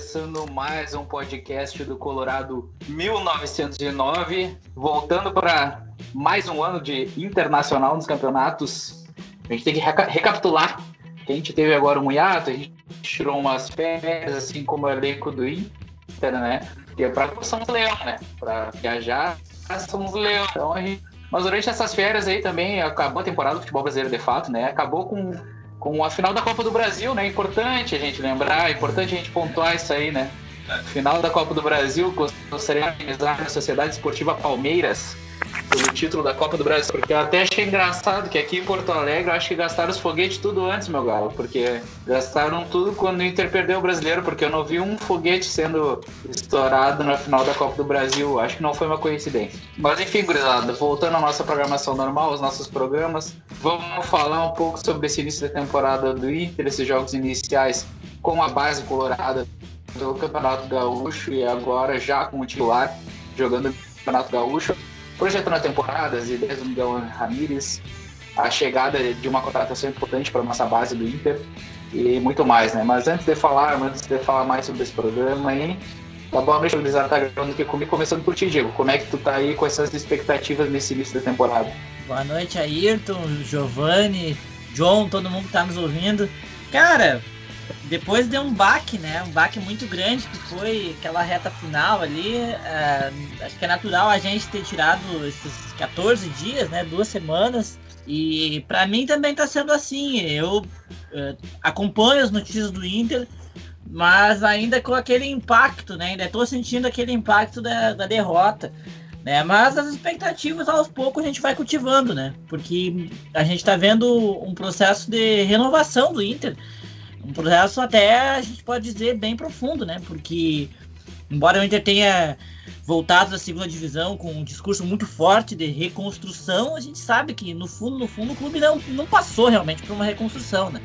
começando mais um podcast do Colorado 1909, voltando para mais um ano de internacional nos campeonatos. A gente tem que reca recapitular que a gente teve agora um hiato, a gente tirou umas férias, assim como o elenco do Inter, né? Que é para São Leão, né? Para viajar, São Leão. Então gente... Mas durante essas férias aí também acabou a temporada do futebol brasileiro de fato, né? Acabou com com a final da Copa do Brasil, né? Importante a gente lembrar, importante a gente pontuar isso aí, né? Final da Copa do Brasil, gostaria de amenizar a Sociedade Esportiva Palmeiras pelo título da Copa do Brasil. Porque eu até achei engraçado que aqui em Porto Alegre eu acho que gastaram os foguetes tudo antes, meu galo. Porque gastaram tudo quando o Inter perdeu o brasileiro, porque eu não vi um foguete sendo estourado na final da Copa do Brasil. Acho que não foi uma coincidência. Mas enfim, gurizada, voltando à nossa programação normal, os nossos programas, vamos falar um pouco sobre esse início da temporada do Inter, esses jogos iniciais com a base colorada do Campeonato Gaúcho e agora já com o titular jogando no Campeonato Gaúcho projetando a temporada, as ideias do Miguel Ramírez, a chegada de uma contratação importante para a nossa base do Inter e muito mais, né? Mas antes de falar, antes de falar mais sobre esse programa aí, tá bom, deixa eu tá gravando aqui comigo, começando por ti, Diego. Como é que tu tá aí com essas expectativas nesse início da temporada? Boa noite, Ayrton, Giovanni, John, todo mundo que tá nos ouvindo. Cara, depois deu um baque, né? Um baque muito grande que foi aquela reta final ali. É, acho que é natural a gente ter tirado esses 14 dias, né? Duas semanas. E para mim também tá sendo assim. Eu é, acompanho as notícias do Inter, mas ainda com aquele impacto, né? Ainda tô sentindo aquele impacto da, da derrota. Né? Mas as expectativas aos poucos a gente vai cultivando, né? Porque a gente está vendo um processo de renovação do Inter um processo até, a gente pode dizer, bem profundo, né? Porque, embora o Inter tenha voltado da segunda divisão com um discurso muito forte de reconstrução, a gente sabe que, no fundo, no fundo, o clube não, não passou realmente por uma reconstrução, né?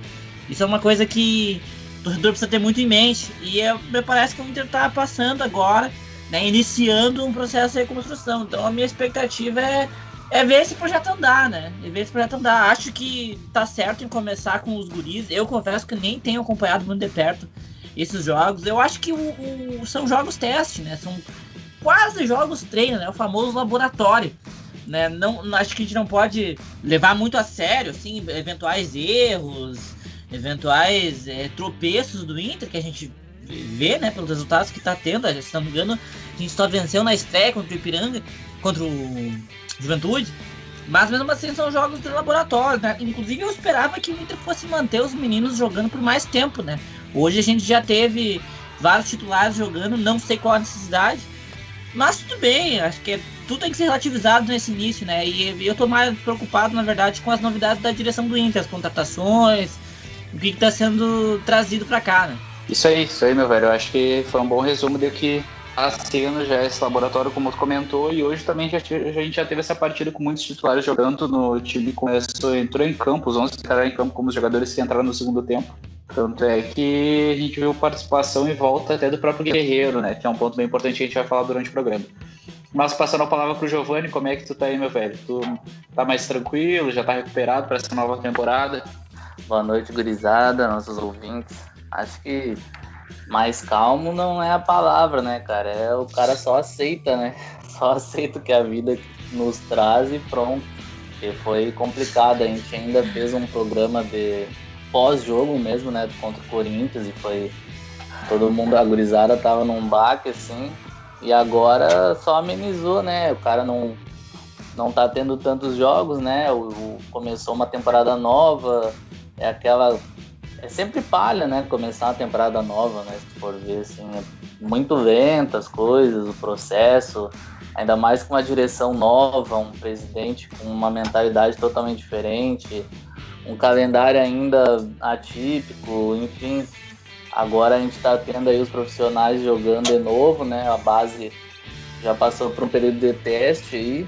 Isso é uma coisa que o torcedor precisa ter muito em mente. E é, me parece que o Inter está passando agora, né, iniciando um processo de reconstrução. Então, a minha expectativa é é ver esse projeto andar, né? É ver esse projeto andar. Acho que tá certo em começar com os guris. Eu confesso que nem tenho acompanhado muito de perto esses jogos. Eu acho que o, o, são jogos teste, né? São quase jogos treino, né? O famoso laboratório. Né? Não, acho que a gente não pode levar muito a sério, assim, eventuais erros, eventuais é, tropeços do Inter que a gente vê, né, pelos resultados que tá tendo. Se não me engano, a gente só venceu na estreia contra o Ipiranga, contra o Juventude. Mas mesmo assim são jogos de laboratório, né? Inclusive eu esperava que o Inter fosse manter os meninos jogando por mais tempo, né? Hoje a gente já teve vários titulares jogando, não sei qual a necessidade. Mas tudo bem, acho que é, tudo tem que ser relativizado nesse início, né? E, eu tô mais preocupado, na verdade, com as novidades da direção do Inter, as contratações, o que está sendo trazido para cá, né? Isso aí, isso aí, meu velho. Eu acho que foi um bom resumo do que sendo já esse laboratório, como tu comentou, e hoje também já, a gente já teve essa partida com muitos titulares jogando no time começou, entrou em campo, os 11 entraram em campo como os jogadores que entraram no segundo tempo. Tanto é que a gente viu participação e volta até do próprio Guerreiro, né? Que é um ponto bem importante que a gente vai falar durante o programa. Mas passando a palavra pro Giovanni, como é que tu tá aí, meu velho? Tu tá mais tranquilo, já tá recuperado para essa nova temporada? Boa noite, gurizada, nossos ouvintes. Acho que mais calmo não é a palavra, né, cara? É o cara só aceita, né? Só aceita o que a vida nos traz e pronto. Porque foi complicado, a gente ainda fez um programa de pós-jogo mesmo, né, contra o Corinthians e foi todo mundo agorizada tava num baque assim, e agora só amenizou, né? O cara não não tá tendo tantos jogos, né? O, o começou uma temporada nova, é aquela é sempre palha, né? Começar a temporada nova, né? Se for ver, assim, é muito lento as coisas, o processo, ainda mais com uma direção nova, um presidente com uma mentalidade totalmente diferente, um calendário ainda atípico, enfim. Agora a gente está tendo aí os profissionais jogando de novo, né? A base já passou por um período de teste aí,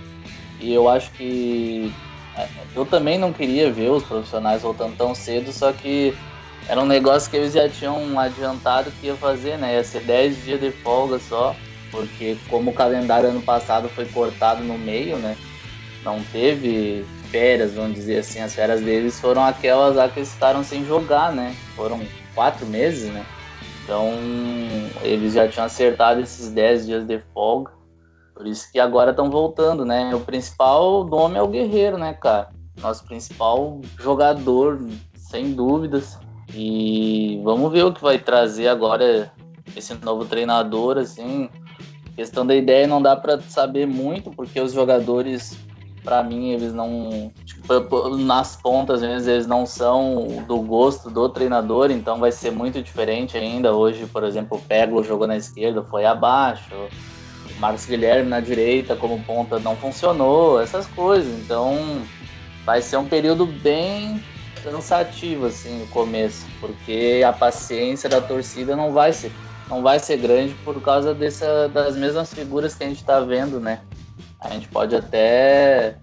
e eu acho que é, eu também não queria ver os profissionais voltando tão cedo, só que era um negócio que eles já tinham adiantado que ia fazer, né? Ia ser 10 dias de folga só, porque como o calendário ano passado foi cortado no meio, né? Não teve férias, vamos dizer assim. As férias deles foram aquelas lá que eles ficaram sem jogar, né? Foram quatro meses, né? Então, eles já tinham acertado esses 10 dias de folga. Por isso que agora estão voltando, né? O principal nome é o Guerreiro, né, cara? Nosso principal jogador, sem dúvidas. E vamos ver o que vai trazer agora esse novo treinador, assim. Questão da ideia não dá para saber muito, porque os jogadores, para mim, eles não. Tipo, nas pontas, às vezes, eles não são do gosto do treinador, então vai ser muito diferente ainda. Hoje, por exemplo, o Peglo jogou na esquerda, foi abaixo. Marcos Guilherme na direita como ponta não funcionou, essas coisas. Então vai ser um período bem cansativo assim no começo, porque a paciência da torcida não vai ser não vai ser grande por causa dessa, das mesmas figuras que a gente está vendo, né? A gente pode até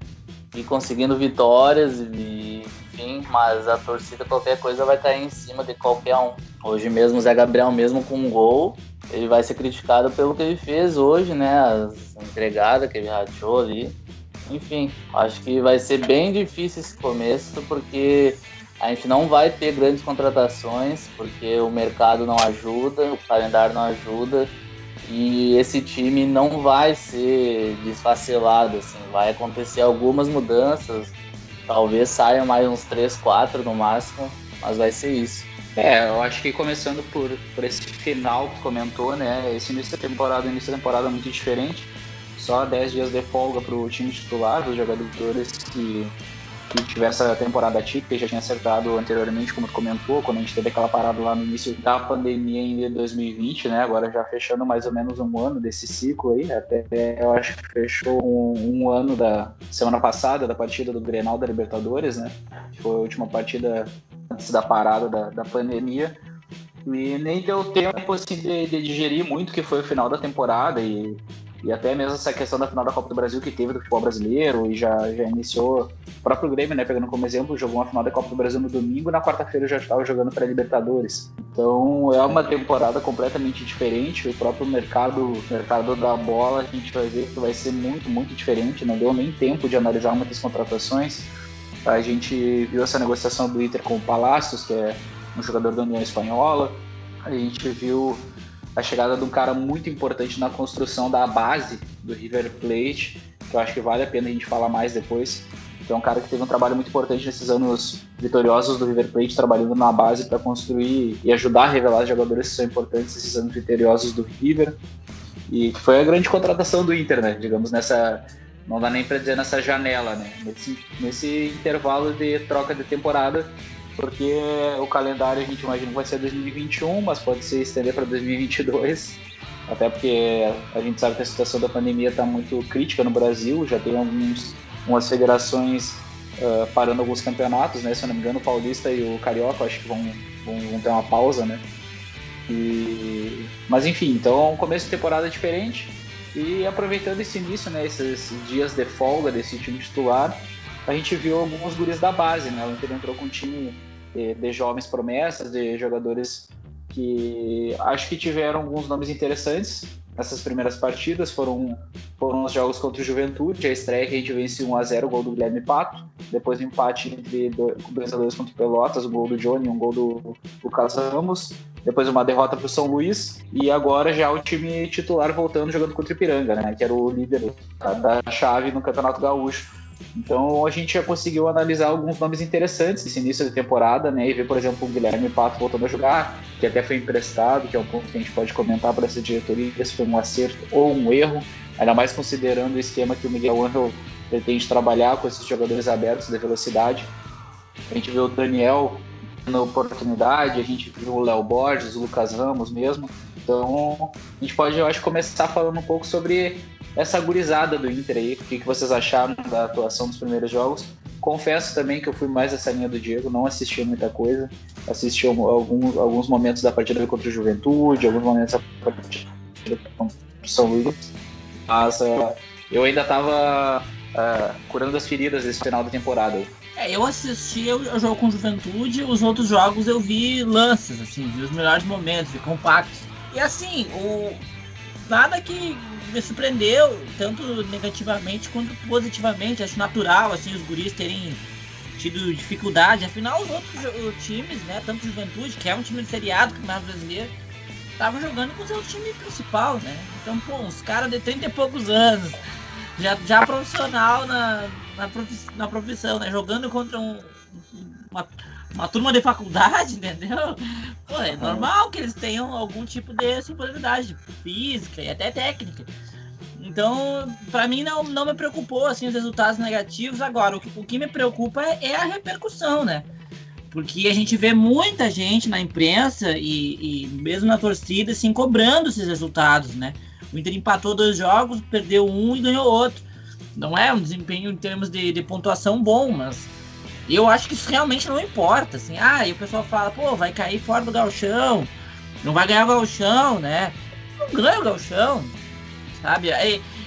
ir conseguindo vitórias e enfim, mas a torcida qualquer coisa vai cair em cima de qualquer um. Hoje mesmo o Zé Gabriel mesmo com um gol, ele vai ser criticado pelo que ele fez hoje, né? As entregadas que ele rachou ali. Enfim, acho que vai ser bem difícil esse começo, porque a gente não vai ter grandes contratações, porque o mercado não ajuda, o calendário não ajuda. E esse time não vai ser desfacelado, assim, vai acontecer algumas mudanças, talvez saiam mais uns 3, 4 no máximo, mas vai ser isso. É, eu acho que começando por, por esse final que comentou, né? Esse início da temporada, início da temporada é muito diferente. Só 10 dias de folga para o time titular, os jogadores que que tivesse a temporada típica, já tinha acertado anteriormente, como tu comentou, quando a gente teve aquela parada lá no início da pandemia em 2020, né? Agora já fechando mais ou menos um ano desse ciclo aí, até eu acho que fechou um, um ano da semana passada, da partida do Grenal da Libertadores, né? Foi a última partida antes da parada da, da pandemia. E nem deu tempo assim, de, de digerir muito que foi o final da temporada e e até mesmo essa questão da final da Copa do Brasil que teve do futebol brasileiro e já, já iniciou o próprio Grêmio, né, pegando como exemplo, jogou uma final da Copa do Brasil no domingo, na quarta-feira já estava jogando para Libertadores. Então é uma temporada completamente diferente, o próprio mercado, mercado da bola, a gente vai ver que vai ser muito, muito diferente, não deu nem tempo de analisar muitas contratações. A gente viu essa negociação do Inter com o Palácios, que é um jogador da União Espanhola. A gente viu a chegada de um cara muito importante na construção da base do River Plate, que eu acho que vale a pena a gente falar mais depois. Então, é um cara que teve um trabalho muito importante nesses anos vitoriosos do River Plate, trabalhando na base para construir e ajudar a revelar jogadores que são importantes nesses anos vitoriosos do River. E que foi a grande contratação do Inter, né? Digamos, nessa. Não dá nem para dizer nessa janela, né? Nesse, nesse intervalo de troca de temporada, porque o calendário a gente imagina que vai ser 2021, mas pode se estender para 2022, até porque a gente sabe que a situação da pandemia está muito crítica no Brasil, já tem alguns, algumas federações uh, parando alguns campeonatos, né? Se eu não me engano, o Paulista e o Carioca acho que vão, vão, vão ter uma pausa, né? E... Mas enfim, então é um começo de temporada diferente e aproveitando esse início, né, esses dias de folga desse time titular, a gente viu alguns guris da base, né? O Inter entrou com um time de, de jovens promessas, de jogadores que acho que tiveram alguns nomes interessantes nessas primeiras partidas. Foram, foram os jogos contra o Juventude, a estreia que a gente vence 1x0, o gol do Guilherme Pato. Depois o um empate entre dois jogadores contra o Pelotas, o gol do Johnny, um gol do Lucas Ramos. Depois uma derrota para o São Luís. E agora já o time titular voltando jogando contra o Ipiranga, né? Que era o líder da chave no Campeonato Gaúcho. Então a gente já conseguiu analisar alguns nomes interessantes nesse início de temporada, né? E ver, por exemplo, o Guilherme Pato voltando a jogar, que até foi emprestado, que é um ponto que a gente pode comentar para essa diretoria, se foi um acerto ou um erro, ainda mais considerando o esquema que o Miguel Angel pretende trabalhar com esses jogadores abertos de velocidade. A gente viu o Daniel na oportunidade, a gente viu o Léo Borges, o Lucas Ramos mesmo. Então, a gente pode, eu acho, começar falando um pouco sobre essa gurizada do Inter aí, o que, que vocês acharam da atuação dos primeiros jogos. Confesso também que eu fui mais essa linha do Diego, não assisti muita coisa. Assisti alguns, alguns momentos da partida contra o Juventude, alguns momentos da partida contra o São Luís. Mas uh, eu ainda estava uh, ah, curando as feridas desse final da temporada. É, eu assisti o jogo com Juventude, os outros jogos eu vi lances, assim, vi os melhores momentos, vi compactos. E assim, o... nada que me surpreendeu, tanto negativamente quanto positivamente. Acho natural, assim, os guris terem tido dificuldade. Afinal, os outros times, né, tanto Juventude, que é um time de seriado, Campeonato Brasileiro, estavam jogando com o seu time principal, né? Então, pô, uns caras de 30 e poucos anos, já, já profissional na, na, na profissão, né? Jogando contra um, uma, uma turma de faculdade, entendeu? Pô, é normal que eles tenham algum tipo de superioridade física e até técnica. Então, para mim não, não me preocupou assim os resultados negativos. Agora, o que, o que me preocupa é, é a repercussão, né? Porque a gente vê muita gente na imprensa e, e, mesmo na torcida assim cobrando esses resultados, né? O Inter empatou dois jogos, perdeu um e ganhou outro. Não é um desempenho em termos de, de pontuação bom, mas eu acho que isso realmente não importa. Assim, ah, e o pessoal fala, pô, vai cair fora do galchão, não vai ganhar o galchão, né? Não ganha o galchão, sabe?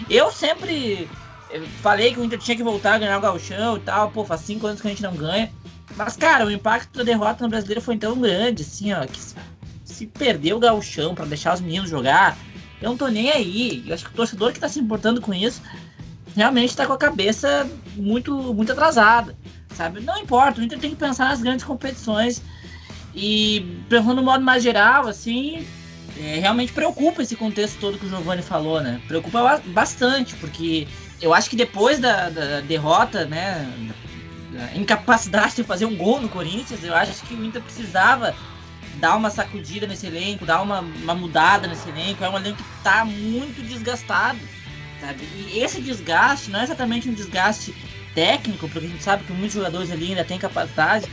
Eu sempre falei que o Inter tinha que voltar a ganhar o galchão e tal, pô, faz cinco anos que a gente não ganha. Mas, cara, o impacto da derrota no brasileiro foi tão grande, assim, ó, que se perder o gauchão para deixar os meninos jogar, eu não tô nem aí. Eu acho que o torcedor que tá se importando com isso realmente tá com a cabeça muito, muito atrasada, sabe? Não importa, o Inter tem que pensar nas grandes competições. E pensando no modo mais geral, assim, é, realmente preocupa esse contexto todo que o Giovanni falou, né? Preocupa bastante, porque eu acho que depois da, da derrota, né, incapacidade de fazer um gol no Corinthians, eu acho que o Inter precisava dar uma sacudida nesse elenco, dar uma, uma mudada nesse elenco. É um elenco que está muito desgastado, sabe? E esse desgaste não é exatamente um desgaste técnico, porque a gente sabe que muitos jogadores ali ainda têm capacidade,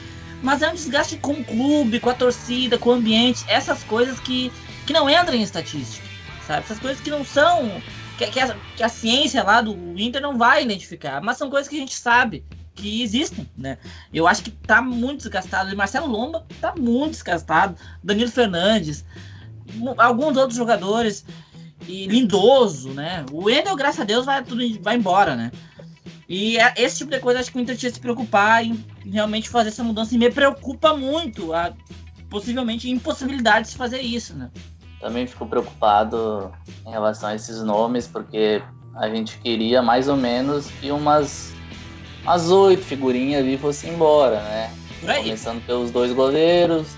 mas é um desgaste com o clube, com a torcida, com o ambiente, essas coisas que, que não entram em estatística, sabe? Essas coisas que não são. Que, que, a, que a ciência lá do Inter não vai identificar, mas são coisas que a gente sabe que existem, né? Eu acho que tá muito desgastado. E Marcelo Lomba tá muito desgastado. Danilo Fernandes, alguns outros jogadores. E Lindoso, né? O Endel, graças a Deus, vai, tudo, vai embora, né? E é, esse tipo de coisa acho que o Inter tinha que se preocupar em realmente fazer essa mudança. E me preocupa muito a possivelmente impossibilidade de se fazer isso, né? Também fico preocupado em relação a esses nomes, porque a gente queria mais ou menos que umas as oito figurinhas ali fossem embora, né? Começando pelos dois goleiros.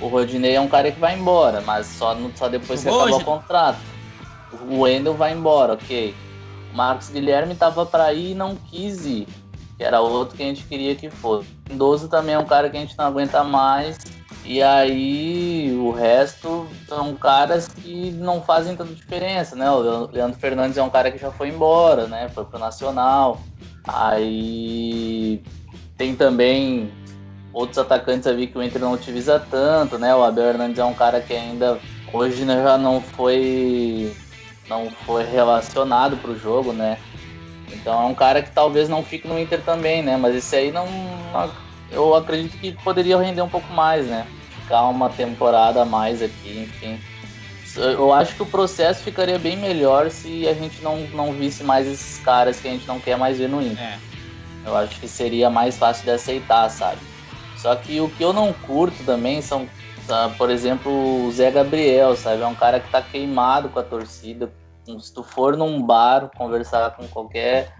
O Rodinei é um cara que vai embora, mas só, só depois que acabou o contrato. O Wendel vai embora, ok. Marcos Guilherme tava para ir e não quis ir. Que era outro que a gente queria que fosse. O Mendoza também é um cara que a gente não aguenta mais. E aí o resto são caras que não fazem tanta diferença, né? O Leandro Fernandes é um cara que já foi embora, né? Foi pro Nacional. Aí tem também outros atacantes ali que o Inter não utiliza tanto, né? O Abel Hernandes é um cara que ainda hoje né, já não foi não foi relacionado para o jogo, né? Então é um cara que talvez não fique no Inter também, né? Mas esse aí não, eu acredito que poderia render um pouco mais, né? Ficar uma temporada a mais aqui, enfim eu acho que o processo ficaria bem melhor se a gente não, não visse mais esses caras que a gente não quer mais ver no Inter. É. Eu acho que seria mais fácil de aceitar, sabe? Só que o que eu não curto também são, por exemplo, o Zé Gabriel, sabe? É um cara que tá queimado com a torcida. Se tu for num bar conversar com qualquer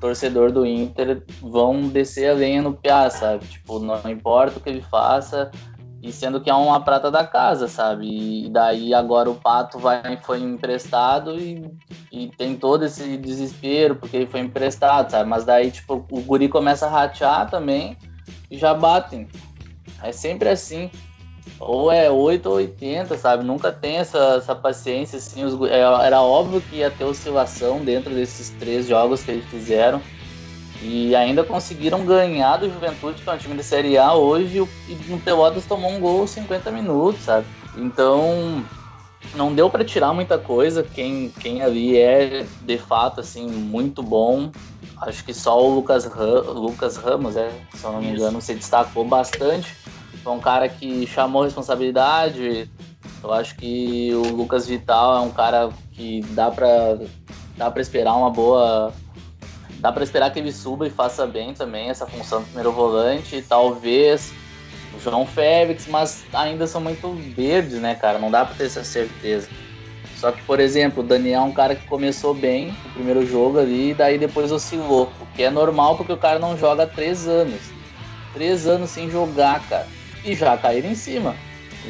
torcedor do Inter, vão descer a lenha no piá, sabe? Tipo, não importa o que ele faça, e sendo que é uma prata da casa, sabe? E daí agora o Pato vai, foi emprestado e, e tem todo esse desespero porque ele foi emprestado, sabe? Mas daí, tipo, o guri começa a ratear também e já batem. É sempre assim. Ou é 8 ou 80, sabe? Nunca tem essa, essa paciência, assim. Os, é, era óbvio que ia ter oscilação dentro desses três jogos que eles fizeram e ainda conseguiram ganhar do Juventude, que é um time de Série A hoje, e no Pelotas tomou um gol 50 minutos, sabe? Então, não deu para tirar muita coisa. Quem, quem ali é, de fato, assim, muito bom. Acho que só o Lucas, Lucas Ramos, é, se eu não me engano, se destacou bastante. Foi um cara que chamou responsabilidade. Eu acho que o Lucas Vital é um cara que dá para dá para esperar uma boa dá para esperar que ele suba e faça bem também essa função do primeiro volante. Talvez o João Félix, mas ainda são muito verdes, né, cara? Não dá para ter essa certeza. Só que, por exemplo, o Daniel é um cara que começou bem o primeiro jogo ali e daí depois oscilou. O que é normal porque o cara não joga há três anos. Três anos sem jogar, cara. E já caíram em cima.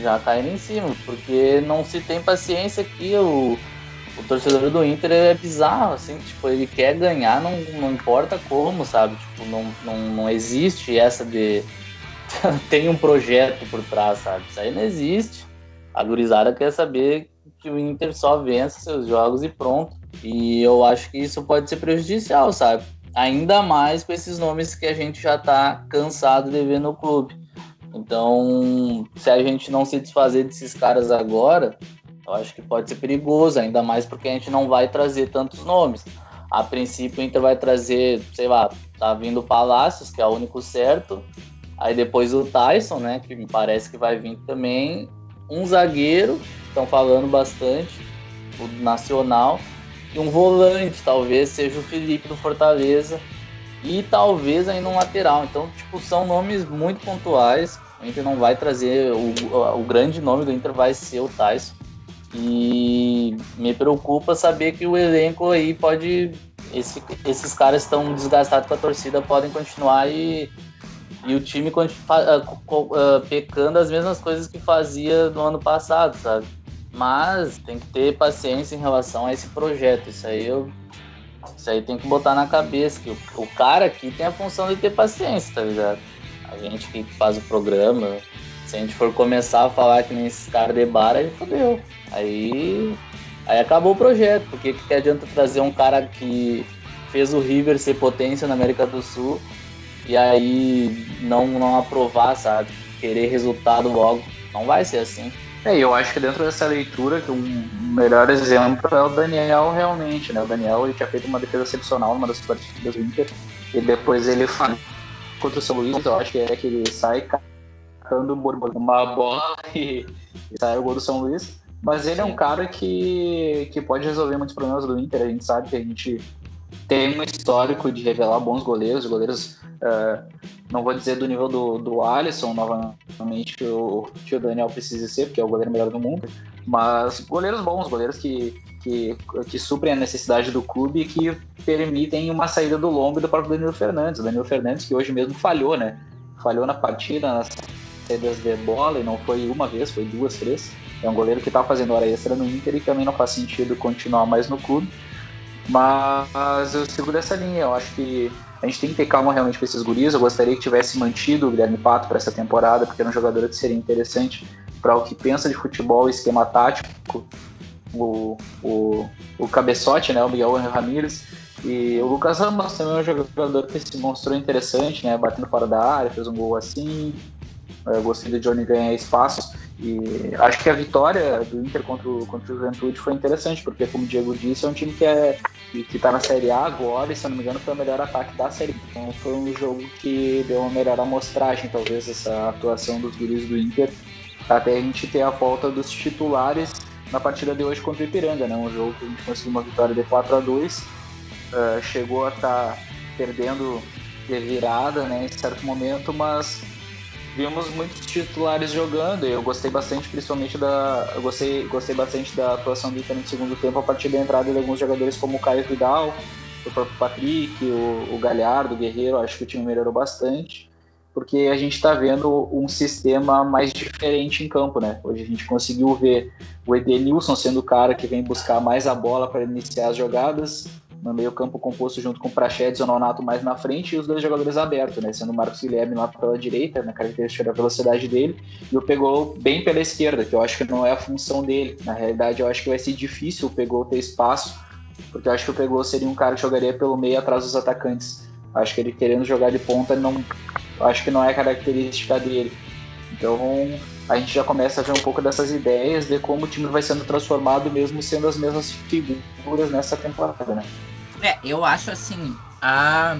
já caindo em cima, porque não se tem paciência aqui, o, o torcedor do Inter é bizarro, assim, tipo, ele quer ganhar, não, não importa como, sabe? Tipo, não, não, não existe essa de tem um projeto por trás, sabe? Isso aí não existe. A gurizada quer saber que o Inter só vença seus jogos e pronto. E eu acho que isso pode ser prejudicial, sabe? Ainda mais com esses nomes que a gente já tá cansado de ver no clube. Então, se a gente não se desfazer desses caras agora, eu acho que pode ser perigoso, ainda mais porque a gente não vai trazer tantos nomes. A princípio, o Inter vai trazer, sei lá, tá vindo o Palácios, que é o único certo. Aí depois o Tyson, né, que me parece que vai vir também. Um zagueiro, estão falando bastante, o Nacional. E um volante, talvez seja o Felipe do Fortaleza. E talvez ainda um lateral. Então, tipo, são nomes muito pontuais. O Inter não vai trazer. O, o grande nome do Inter vai ser o Tyson. E me preocupa saber que o elenco aí pode. Esse, esses caras estão desgastados com a torcida, podem continuar e, e o time continua uh, pecando as mesmas coisas que fazia no ano passado, sabe? Mas tem que ter paciência em relação a esse projeto. Isso aí eu. Isso aí tem que botar na cabeça que o, o cara aqui tem a função de ter paciência, tá ligado? A gente que faz o programa, se a gente for começar a falar que nem esses caras de bar, aí fodeu. Aí, aí acabou o projeto, porque que, adianta trazer um cara que fez o River ser potência na América do Sul e aí não, não aprovar, sabe? Querer resultado logo. Não vai ser assim. É, eu acho que dentro dessa leitura, que um melhor exemplo é o Daniel realmente, né? O Daniel ele tinha feito uma defesa excepcional numa das partidas do Inter e depois ele falhou contra o São Luís, eu acho que é que ele sai catando uma bola e, e sai o gol do São Luís. Mas ele é um cara que, que pode resolver muitos problemas do Inter. A gente sabe que a gente tem um histórico de revelar bons goleiros, goleiros, uh, não vou dizer do nível do, do Alisson, novamente, o, que o Daniel precisa ser, porque é o goleiro melhor do mundo, mas goleiros bons, goleiros que, que, que suprem a necessidade do clube e que permitem uma saída do longo do próprio Danilo Fernandes. O Danilo Fernandes, que hoje mesmo falhou, né? Falhou na partida, nas saídas de bola, e não foi uma vez, foi duas, três. É um goleiro que está fazendo hora extra no Inter e também não faz sentido continuar mais no clube. Mas eu sigo dessa linha. Eu acho que a gente tem que ter calma realmente com esses guris. Eu gostaria que tivesse mantido o Guilherme Pato para essa temporada, porque era um jogador que seria interessante para o que pensa de futebol esquema tático. O, o, o cabeçote, né, o Miguel Ramírez. E o Lucas Ramos também é um jogador que se mostrou interessante, né, batendo fora da área, fez um gol assim. Eu gostei do Johnny ganhar espaços. E acho que a vitória do Inter contra o, contra o Juventude foi interessante, porque, como o Diego disse, é um time que é está na Série A agora, e se eu não me engano, foi o melhor ataque da Série B. Então foi um jogo que deu uma melhor amostragem, talvez, essa atuação dos guris do Inter, até a gente ter a volta dos titulares na partida de hoje contra o Ipiranga, né? Um jogo que a gente conseguiu uma vitória de 4 a 2 uh, eh, chegou a estar tá perdendo de virada, né, em certo momento, mas vimos muitos titulares jogando. Eu gostei bastante, principalmente da. Eu gostei, gostei bastante da atuação do Inter no segundo tempo a partir da entrada de alguns jogadores como o Caio Vidal, o próprio Patrick, o, o Galhardo, o Guerreiro. Acho que o time melhorou bastante. Porque a gente está vendo um sistema mais diferente em campo, né? Hoje a gente conseguiu ver o Edenilson sendo o cara que vem buscar mais a bola para iniciar as jogadas no meio campo composto junto com Prachedes e o Nonato mais na frente e os dois jogadores abertos, né? Sendo o Marcos Guilherme lá pela direita, na característica da velocidade dele, e o Pegou bem pela esquerda, que eu acho que não é a função dele. Na realidade, eu acho que vai ser difícil o Pegou ter espaço, porque eu acho que o Pegou seria um cara que jogaria pelo meio atrás dos atacantes. Acho que ele querendo jogar de ponta, não, acho que não é característica dele. Então, a gente já começa a ver um pouco dessas ideias de como o time vai sendo transformado, mesmo sendo as mesmas figuras nessa temporada, né? É, eu acho assim, a,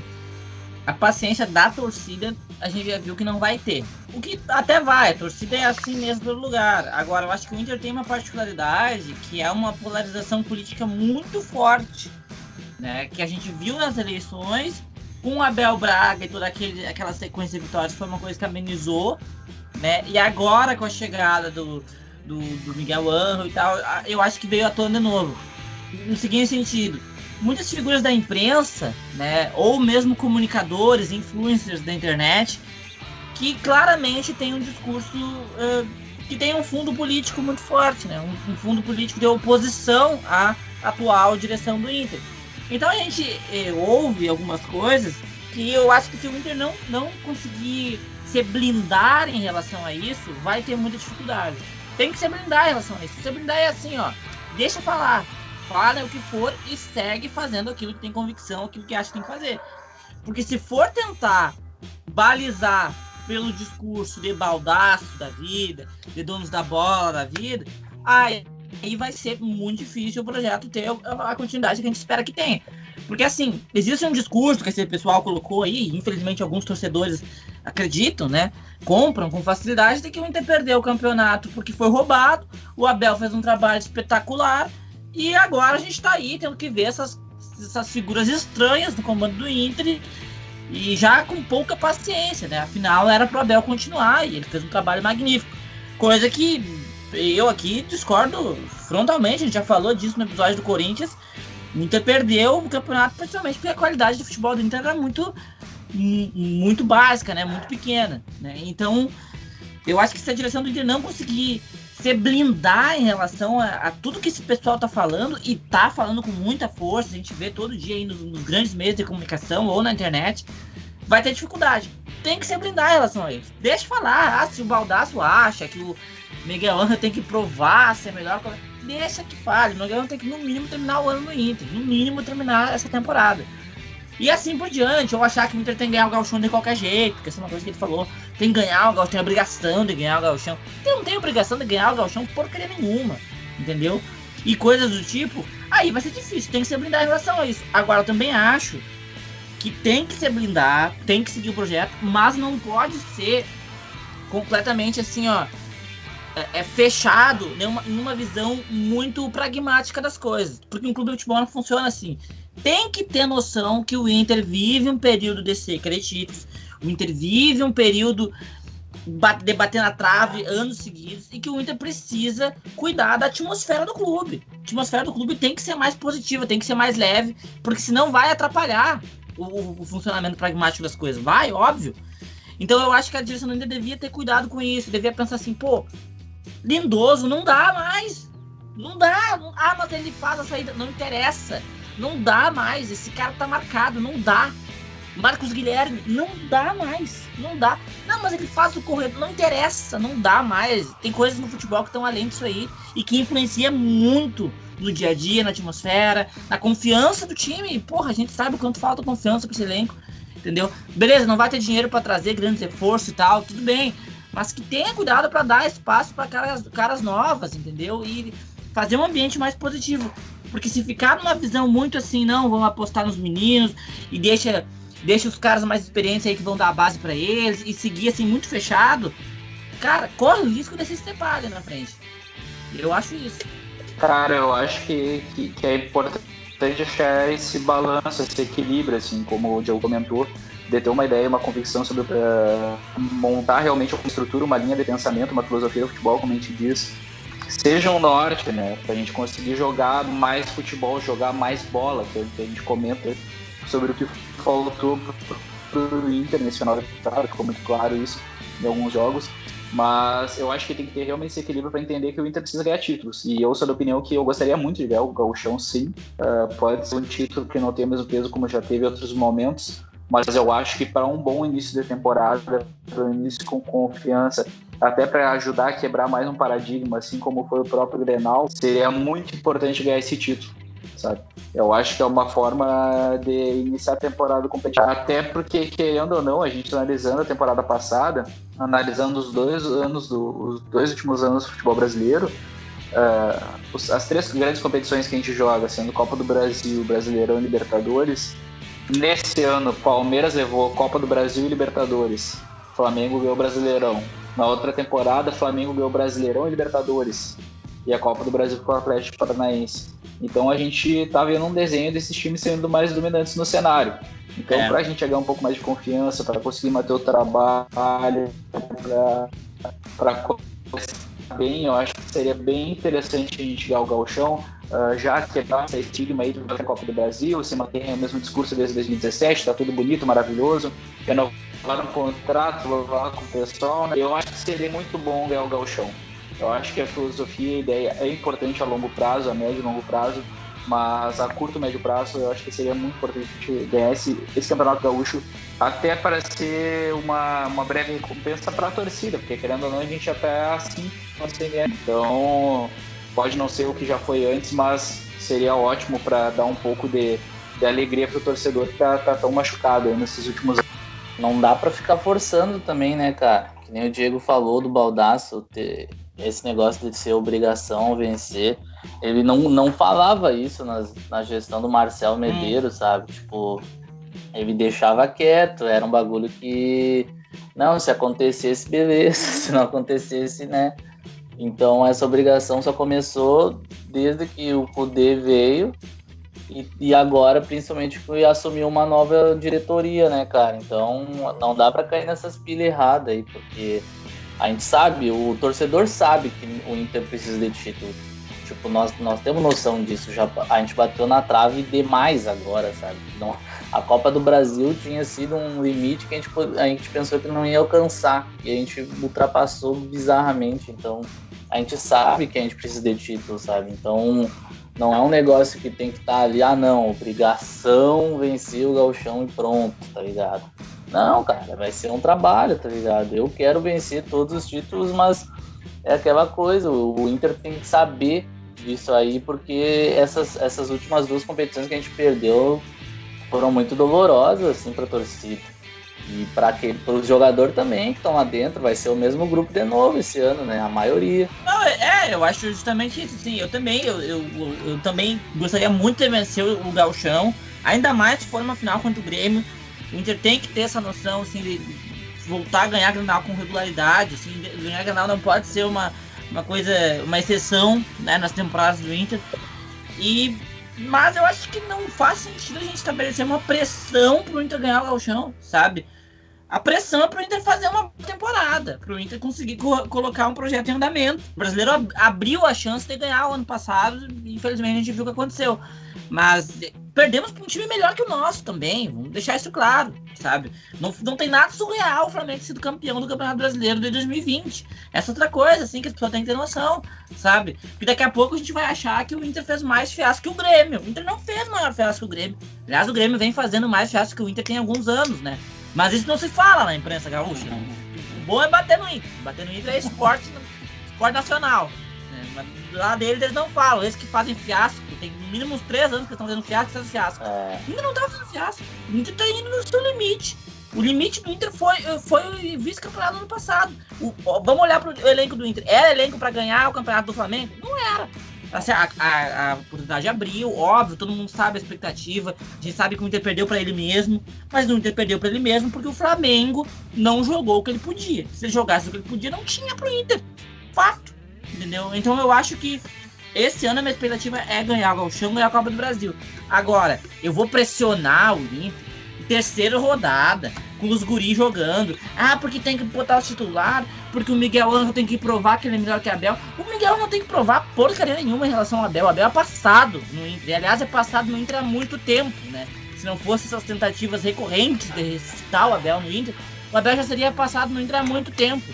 a paciência da torcida a gente já viu que não vai ter. O que até vai, a torcida é assim mesmo pelo lugar. Agora, eu acho que o Inter tem uma particularidade que é uma polarização política muito forte, né? Que a gente viu nas eleições com o Abel Braga e toda aquele, aquela sequência de vitórias foi uma coisa que amenizou, né? E agora com a chegada do, do, do Miguel Anjo e tal, eu acho que veio à tona de novo. No seguinte sentido, muitas figuras da imprensa, né, ou mesmo comunicadores, influencers da internet, que claramente têm um discurso uh, que tem um fundo político muito forte, né? Um, um fundo político de oposição à atual direção do Inter. Então a gente eh, ouve algumas coisas que eu acho que se o Inter não, não conseguir se blindar em relação a isso, vai ter muita dificuldade. Tem que se blindar em relação a isso. Se blindar é assim, ó, deixa falar, fala o que for e segue fazendo aquilo que tem convicção, aquilo que acha que tem que fazer. Porque se for tentar balizar pelo discurso de baldaço da vida, de donos da bola da vida, aí, aí vai ser muito difícil o projeto ter a continuidade que a gente espera que tenha. Porque assim, existe um discurso que esse pessoal colocou aí, infelizmente alguns torcedores acreditam, né? Compram com facilidade de que o Inter perdeu o campeonato porque foi roubado, o Abel fez um trabalho espetacular e agora a gente está aí tendo que ver essas, essas figuras estranhas no comando do Inter e já com pouca paciência, né? Afinal, era pro Abel continuar e ele fez um trabalho magnífico. Coisa que eu aqui discordo frontalmente, a gente já falou disso no episódio do Corinthians. O Inter perdeu o campeonato principalmente porque a qualidade do futebol do Inter era muito, muito básica, né? Muito pequena. Né? Então, eu acho que se a direção do Inter não conseguir se blindar em relação a, a, tudo que esse pessoal tá falando e tá falando com muita força, a gente vê todo dia aí nos, nos, grandes meios de comunicação ou na internet, vai ter dificuldade. Tem que se blindar em relação a isso. Deixa falar, ah, se o Baldaço acha que o Miguel Angel tem que provar ser melhor, deixa que fale. O Angel tem que no mínimo terminar o ano no Inter, no mínimo terminar essa temporada. E assim por diante, ou achar que o Inter tem que ganhar o Galchão de qualquer jeito, porque essa é uma coisa que ele falou. Tem que ganhar o Galchão, tem obrigação de ganhar o Galchão. Então não tem obrigação de ganhar o Galchão porcaria nenhuma, entendeu? E coisas do tipo, aí vai ser difícil, tem que se blindar em relação a isso. Agora eu também acho que tem que se blindar, tem que seguir o projeto, mas não pode ser completamente assim, ó, é, é fechado numa, numa visão muito pragmática das coisas. Porque um clube de futebol não funciona assim tem que ter noção que o Inter vive um período de seca o Inter vive um período de bater na trave anos seguidos e que o Inter precisa cuidar da atmosfera do clube. A atmosfera do clube tem que ser mais positiva, tem que ser mais leve, porque senão vai atrapalhar o, o funcionamento pragmático das coisas. Vai, óbvio. Então eu acho que a direção do Inter devia ter cuidado com isso, devia pensar assim, pô, lindoso, não dá mais. Não dá. Ah, mas ele faz a saída. Não interessa. Não dá mais. Esse cara tá marcado, não dá. Marcos Guilherme, não dá mais. Não dá. Não, mas ele faz o corredor. Não interessa, não dá mais. Tem coisas no futebol que estão além disso aí e que influencia muito no dia a dia, na atmosfera, na confiança do time. Porra, a gente sabe o quanto falta confiança pra esse elenco. Entendeu? Beleza, não vai ter dinheiro para trazer grandes reforços e tal, tudo bem. Mas que tenha cuidado para dar espaço para caras, caras novas, entendeu? E fazer um ambiente mais positivo. Porque se ficar numa visão muito assim, não, vamos apostar nos meninos e deixa, deixa os caras mais experientes aí que vão dar a base para eles e seguir assim muito fechado, cara, corre o risco de se separar na frente. Eu acho isso. Cara, eu acho que, que, que é importante achar esse balanço, esse equilíbrio, assim, como o Diego comentou, de ter uma ideia, uma convicção sobre uh, montar realmente uma estrutura, uma linha de pensamento, uma filosofia do futebol, como a gente diz, seja um norte, né? Pra gente conseguir jogar mais futebol, jogar mais bola, que a gente comenta sobre o que faltou pro, Inter nesse final de temporada, ficou muito claro isso em alguns jogos. Mas eu acho que tem que ter realmente esse equilíbrio para entender que o Inter precisa ganhar títulos. E eu sou da opinião que eu gostaria muito de ganhar o Gauchão, sim. Uh, pode ser um título que não tem o mesmo peso como já teve em outros momentos, mas eu acho que para um bom início de temporada, para um início com confiança, até para ajudar a quebrar mais um paradigma, assim como foi o próprio Grenal, seria muito importante ganhar esse título, sabe? Eu acho que é uma forma de iniciar a temporada competitiva. Até porque, querendo ou não, a gente analisando a temporada passada, analisando os dois anos do, os dois últimos anos do futebol brasileiro, uh, as três grandes competições que a gente joga, sendo Copa do Brasil, Brasileirão e Libertadores, nesse ano Palmeiras levou Copa do Brasil e Libertadores, Flamengo ganhou Brasileirão. Na outra temporada, Flamengo ganhou Brasileirão e Libertadores. E a Copa do Brasil com o Atlético Paranaense. Então a gente tá vendo um desenho desses times sendo mais dominantes no cenário. Então, é. para a gente ganhar um pouco mais de confiança, para conseguir manter o trabalho, para bem, eu acho que seria bem interessante a gente ganhar o Galchão, uh, já quebrar esse estigma aí da Copa do Brasil, se manter o mesmo discurso desde 2017, tá tudo bonito, maravilhoso, renovar um contrato, levar com o pessoal, né? Eu acho que seria muito bom ganhar o Galchão. Eu acho que a filosofia e a ideia é importante a longo prazo, a médio e longo prazo, mas a curto e médio prazo eu acho que seria muito importante a gente ganhar esse, esse campeonato gaúcho, até para ser uma, uma breve recompensa para a torcida, porque querendo ou não a gente já está assim Então pode não ser o que já foi antes, mas seria ótimo para dar um pouco de, de alegria para o torcedor que está tá tão machucado nesses últimos anos. Não dá para ficar forçando também, né, cara? Que nem o Diego falou do Baldaço, ter esse negócio de ser obrigação vencer ele não, não falava isso nas, na gestão do Marcel hum. Medeiros, hum. sabe? Tipo, ele deixava quieto, era um bagulho que. Não, se acontecesse, beleza. Se não acontecesse, né? Então essa obrigação só começou desde que o Kudê veio e, e agora, principalmente, que assumiu uma nova diretoria, né, cara? Então não dá para cair nessas pilhas erradas aí, porque a gente sabe, o torcedor sabe que o Inter precisa de título. Tipo, nós, nós temos noção disso. Já, a gente bateu na trave demais agora, sabe? Não, a Copa do Brasil tinha sido um limite que a gente, a gente pensou que não ia alcançar. E a gente ultrapassou bizarramente. Então, a gente sabe que a gente precisa de título, sabe? Então, não é um negócio que tem que estar tá ali, ah, não, obrigação vencer o galchão e pronto, tá ligado? Não, cara, vai ser um trabalho, tá ligado? Eu quero vencer todos os títulos, mas é aquela coisa, o Inter tem que saber disso aí, porque essas, essas últimas duas competições que a gente perdeu foram muito dolorosas assim para a torcida. E para o jogador também que estão lá dentro, vai ser o mesmo grupo de novo esse ano, né? A maioria. Não, é, eu acho justamente isso, sim. Eu também, eu, eu, eu também gostaria muito de vencer o, Galchão, ainda mais se for uma final contra o Grêmio. O Inter tem que ter essa noção, assim, de voltar a ganhar Granal com regularidade, assim, ganhar Granal não pode ser uma, uma coisa, uma exceção né, nas temporadas do Inter. E, mas eu acho que não faz sentido a gente estabelecer uma pressão pro Inter ganhar o Galchão, sabe? A pressão é pro Inter fazer uma temporada, pro Inter conseguir co colocar um projeto em andamento. O brasileiro ab abriu a chance de ganhar o ano passado, infelizmente a gente viu o que aconteceu. Mas perdemos para um time melhor que o nosso também, vamos deixar isso claro, sabe? Não, não tem nada surreal o Flamengo sido campeão do Campeonato Brasileiro de 2020. Essa outra coisa, assim, que as pessoas têm que ter noção, sabe? Porque daqui a pouco a gente vai achar que o Inter fez mais fiasco que o Grêmio. O Inter não fez maior fiasco que o Grêmio. Aliás, o Grêmio vem fazendo mais fiasco que o Inter tem alguns anos, né? Mas isso não se fala na imprensa gaúcha. O bom é bater no Inter. Bater no Inter é esporte, esporte nacional. Né? Lá deles eles não falam. Eles que fazem fiasco tem no mínimo uns três anos que estão fazendo fiasco, fazendo fiasco. É. O Inter não tá fazendo fiasco. O Inter tá indo no seu limite. O limite do Inter foi, foi vice-campeonato no ano passado. O, vamos olhar pro elenco do Inter. Era elenco para ganhar o campeonato do Flamengo? Não era. Assim, a, a, a, oportunidade abriu, óbvio, todo mundo sabe a expectativa. A gente sabe que o Inter perdeu para ele mesmo, mas o Inter perdeu para ele mesmo porque o Flamengo não jogou o que ele podia. Se ele jogasse o que ele podia, não tinha pro Inter. Fato. Entendeu? Então eu acho que esse ano a minha expectativa é ganhar o Galchão e ganhar a Copa do Brasil. Agora, eu vou pressionar o Inter terceira rodada, com os guris jogando. Ah, porque tem que botar o titular, porque o Miguel Angel tem que provar que ele é melhor que Abel. O Miguel não tem que provar porcaria nenhuma em relação ao Abel. Abel é passado no Inter. Aliás, é passado no Inter há muito tempo, né? Se não fosse essas tentativas recorrentes de ressuscitar o Abel no Inter, o Abel já seria passado no Inter há muito tempo.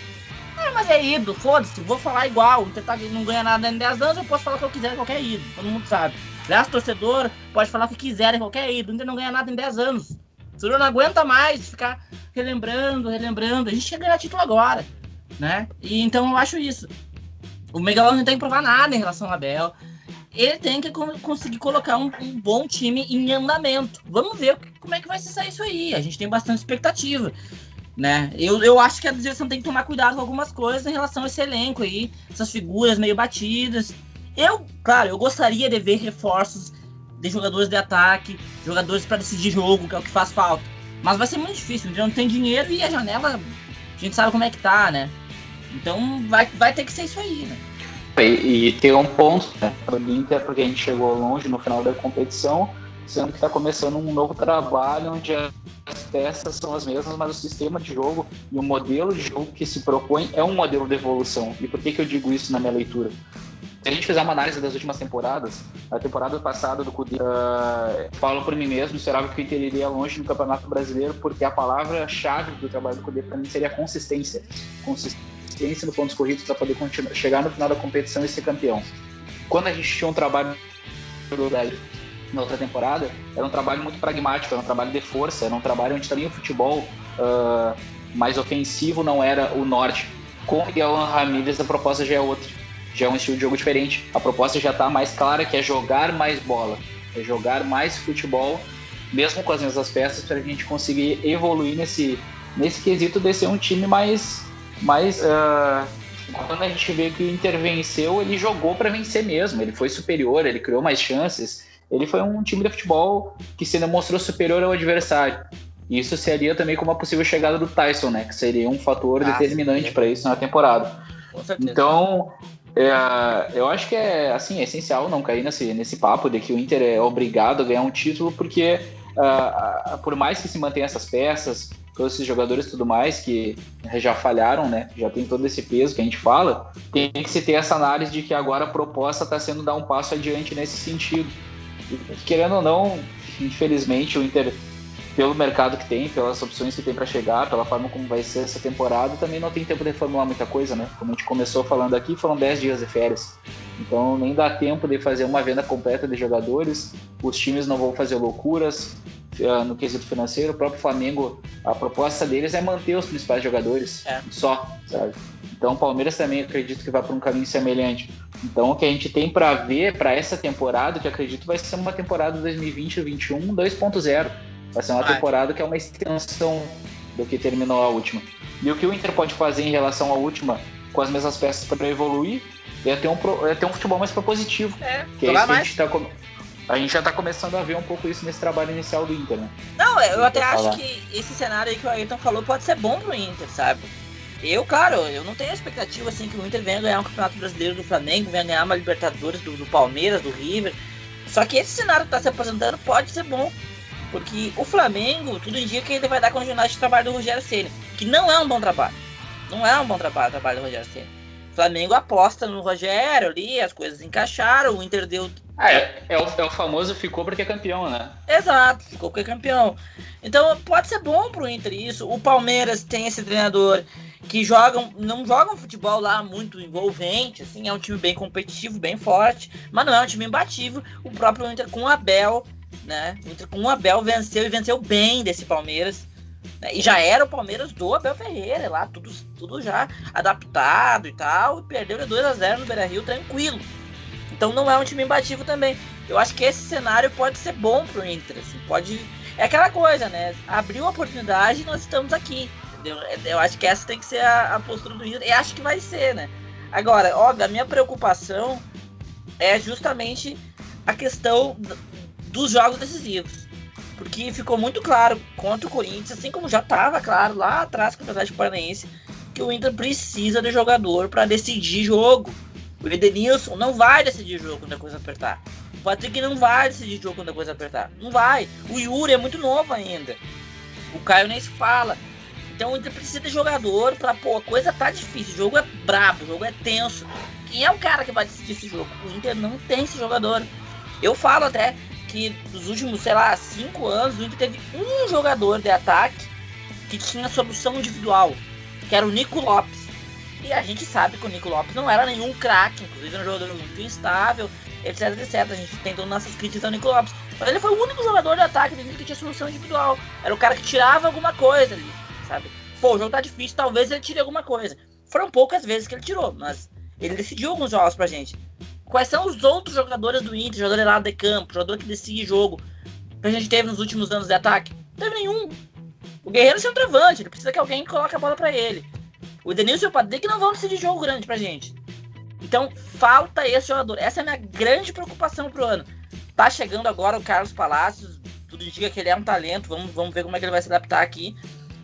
Ah, mas é ídolo, foda-se, vou falar igual. O Inter tá, não ganha nada em 10 anos, eu posso falar o que eu quiser em qualquer ídolo, todo mundo sabe. Aliás, torcedor pode falar o que quiser em qualquer ídolo, o Inter não ganha nada em 10 anos. O não aguenta mais ficar relembrando, relembrando. A gente quer ganhar título agora, né? E então eu acho isso. O Megalão não tem que provar nada em relação ao Abel. Ele tem que conseguir colocar um, um, bom time em andamento. Vamos ver como é que vai se sair isso aí. A gente tem bastante expectativa né? Eu, eu acho que a direção tem que tomar cuidado com algumas coisas em relação a esse elenco aí, essas figuras meio batidas. Eu, claro, eu gostaria de ver reforços de jogadores de ataque, jogadores para decidir jogo, que é o que faz falta. Mas vai ser muito difícil, não tem dinheiro e a janela, a gente sabe como é que tá, né? Então vai, vai ter que ser isso aí, né? E, e tem um ponto, né? O Inter, porque a gente chegou longe no final da competição, sendo que está começando um novo trabalho onde as peças são as mesmas, mas o sistema de jogo e o modelo de jogo que se propõe é um modelo de evolução. E por que, que eu digo isso na minha leitura? Se a gente fizer uma análise das últimas temporadas, a temporada passada do Cudê, uh, falo por mim mesmo, esperava que o Inter iria longe no Campeonato Brasileiro, porque a palavra-chave do trabalho do Cudê para mim seria consistência. Consistência no pontos corridos para poder continuar, chegar no final da competição e ser campeão. Quando a gente tinha um trabalho na outra temporada, era um trabalho muito pragmático, era um trabalho de força, era um trabalho onde também o futebol uh, mais ofensivo não era o norte. Com o Miguel Ramírez a proposta já é outra, já é um estilo de jogo diferente. A proposta já está mais clara que é jogar mais bola, é jogar mais futebol, mesmo com as mesmas peças, para a gente conseguir evoluir nesse, nesse quesito de ser um time mais. mais uh, quando a gente vê que o Inter venceu, ele jogou para vencer mesmo. Ele foi superior, ele criou mais chances. Ele foi um time de futebol que se demonstrou superior ao adversário. E isso seria também como a possível chegada do Tyson, né? Que seria um fator ah, determinante para isso na temporada. Então, é, eu acho que é assim, é essencial não cair nesse, nesse papo de que o Inter é obrigado a ganhar um título, porque uh, por mais que se mantenha essas peças, todos esses jogadores e tudo mais que já falharam, né? Já tem todo esse peso que a gente fala, tem que se ter essa análise de que agora a proposta está sendo dar um passo adiante nesse sentido. E, querendo ou não, infelizmente o Inter pelo mercado que tem, pelas opções que tem para chegar, pela forma como vai ser essa temporada, também não tem tempo de reformular muita coisa, né? Como a gente começou falando aqui, foram 10 dias de férias. Então nem dá tempo de fazer uma venda completa de jogadores, os times não vão fazer loucuras uh, no quesito financeiro, o próprio Flamengo, a proposta deles é manter os principais jogadores é. só, sabe? Então o Palmeiras também acredito que vai para um caminho semelhante. Então o que a gente tem para ver para essa temporada, que acredito vai ser uma temporada 2020-2021 2.0 Vai ser uma Vai. temporada que é uma extensão do que terminou a última. E o que o Inter pode fazer em relação à última, com as mesmas peças para evoluir, é ter, um, é ter um futebol mais propositivo. É, que é isso que a gente, tá, a gente já está começando a ver um pouco isso nesse trabalho inicial do Inter, né? Não, eu até acho falar. que esse cenário aí que o Ayrton falou pode ser bom pro Inter, sabe? Eu, claro, eu não tenho a expectativa assim que o Inter venha ganhar um campeonato brasileiro do Flamengo, venha ganhar uma Libertadores do, do Palmeiras, do River. Só que esse cenário que está se apresentando pode ser bom porque o Flamengo, tudo indica que ele vai dar continuidade de trabalho do Rogério Ceni, que não é um bom trabalho. Não é um bom trabalho o trabalho do Rogério Ceni. O Flamengo aposta no Rogério ali, as coisas encaixaram, o Inter deu. Ah, é, é, o, é o famoso ficou porque é campeão, né? Exato, ficou porque é campeão. Então pode ser bom pro Inter isso. O Palmeiras tem esse treinador que jogam, não jogam futebol lá muito envolvente, assim, é um time bem competitivo, bem forte, mas não é um time imbatível. O próprio Inter com o Abel né? O Abel venceu e venceu bem desse Palmeiras. Né? E já era o Palmeiras do Abel Ferreira, lá tudo, tudo já adaptado e tal. E perdeu de 2 a 0 no Beira Rio tranquilo. Então não é um time imbatível também. Eu acho que esse cenário pode ser bom pro Inter. Assim, pode. É aquela coisa, né? Abriu a oportunidade e nós estamos aqui. Entendeu? Eu acho que essa tem que ser a, a postura do Inter. E acho que vai ser, né? Agora, óbvio, a minha preocupação é justamente a questão dos jogos decisivos. Porque ficou muito claro contra o Corinthians, assim como já estava claro lá atrás com o Atlético Paranaense, que o Inter precisa de jogador para decidir jogo. O Edenilson não vai decidir jogo quando a coisa apertar. O Patrick não vai decidir jogo quando a coisa apertar. Não vai. O Yuri é muito novo ainda. O Caio nem se fala. Então o Inter precisa de jogador para pô, a coisa tá difícil. O jogo é brabo, o jogo é tenso. Quem é o cara que vai decidir esse jogo? O Inter não tem esse jogador. Eu falo até, que nos últimos, sei lá, cinco anos, o Inter teve um jogador de ataque que tinha solução individual, que era o Nico Lopes. E a gente sabe que o Nico Lopes não era nenhum craque, inclusive era um jogador muito instável, etc, etc. A gente tentou nossas críticas ao Nico Lopes. Mas ele foi o único jogador de ataque do que tinha solução individual. Era o cara que tirava alguma coisa ali, sabe? Pô, o jogo tá difícil, talvez ele tire alguma coisa. Foram poucas vezes que ele tirou, mas ele decidiu alguns jogos pra gente. Quais são os outros jogadores do Inter, jogador lado de campo, jogador que decide jogo, que a gente teve nos últimos anos de ataque? Não teve nenhum. O Guerreiro é centroavante, ele precisa que alguém coloque a bola para ele. O Denilson e o Patrick não vão decidir jogo grande pra gente. Então, falta esse jogador. Essa é a minha grande preocupação pro ano. Tá chegando agora o Carlos Palacios, tudo indica que ele é um talento, vamos, vamos ver como é que ele vai se adaptar aqui.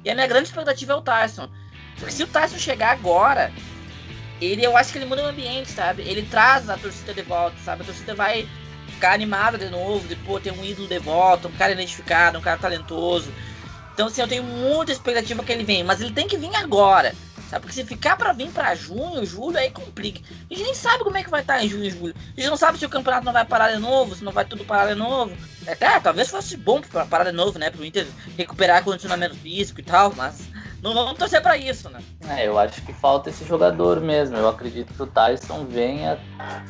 E a minha grande expectativa é o Tyson. Porque se o Tyson chegar agora, ele eu acho que ele muda o ambiente, sabe? Ele traz a torcida de volta, sabe? A torcida vai ficar animada de novo, de pô, ter um ídolo de volta, um cara identificado, um cara talentoso. Então, assim, eu tenho muita expectativa que ele venha, mas ele tem que vir agora, sabe? Porque se ficar para vir para junho, julho, aí complica. A gente nem sabe como é que vai estar em junho e julho. A gente não sabe se o campeonato não vai parar de novo, se não vai tudo parar de novo. Até, talvez fosse bom para parar de novo, né? Pro Inter recuperar condicionamento físico e tal, mas não vamos torcer para isso, né? É, eu acho que falta esse jogador mesmo. Eu acredito que o Tyson venha.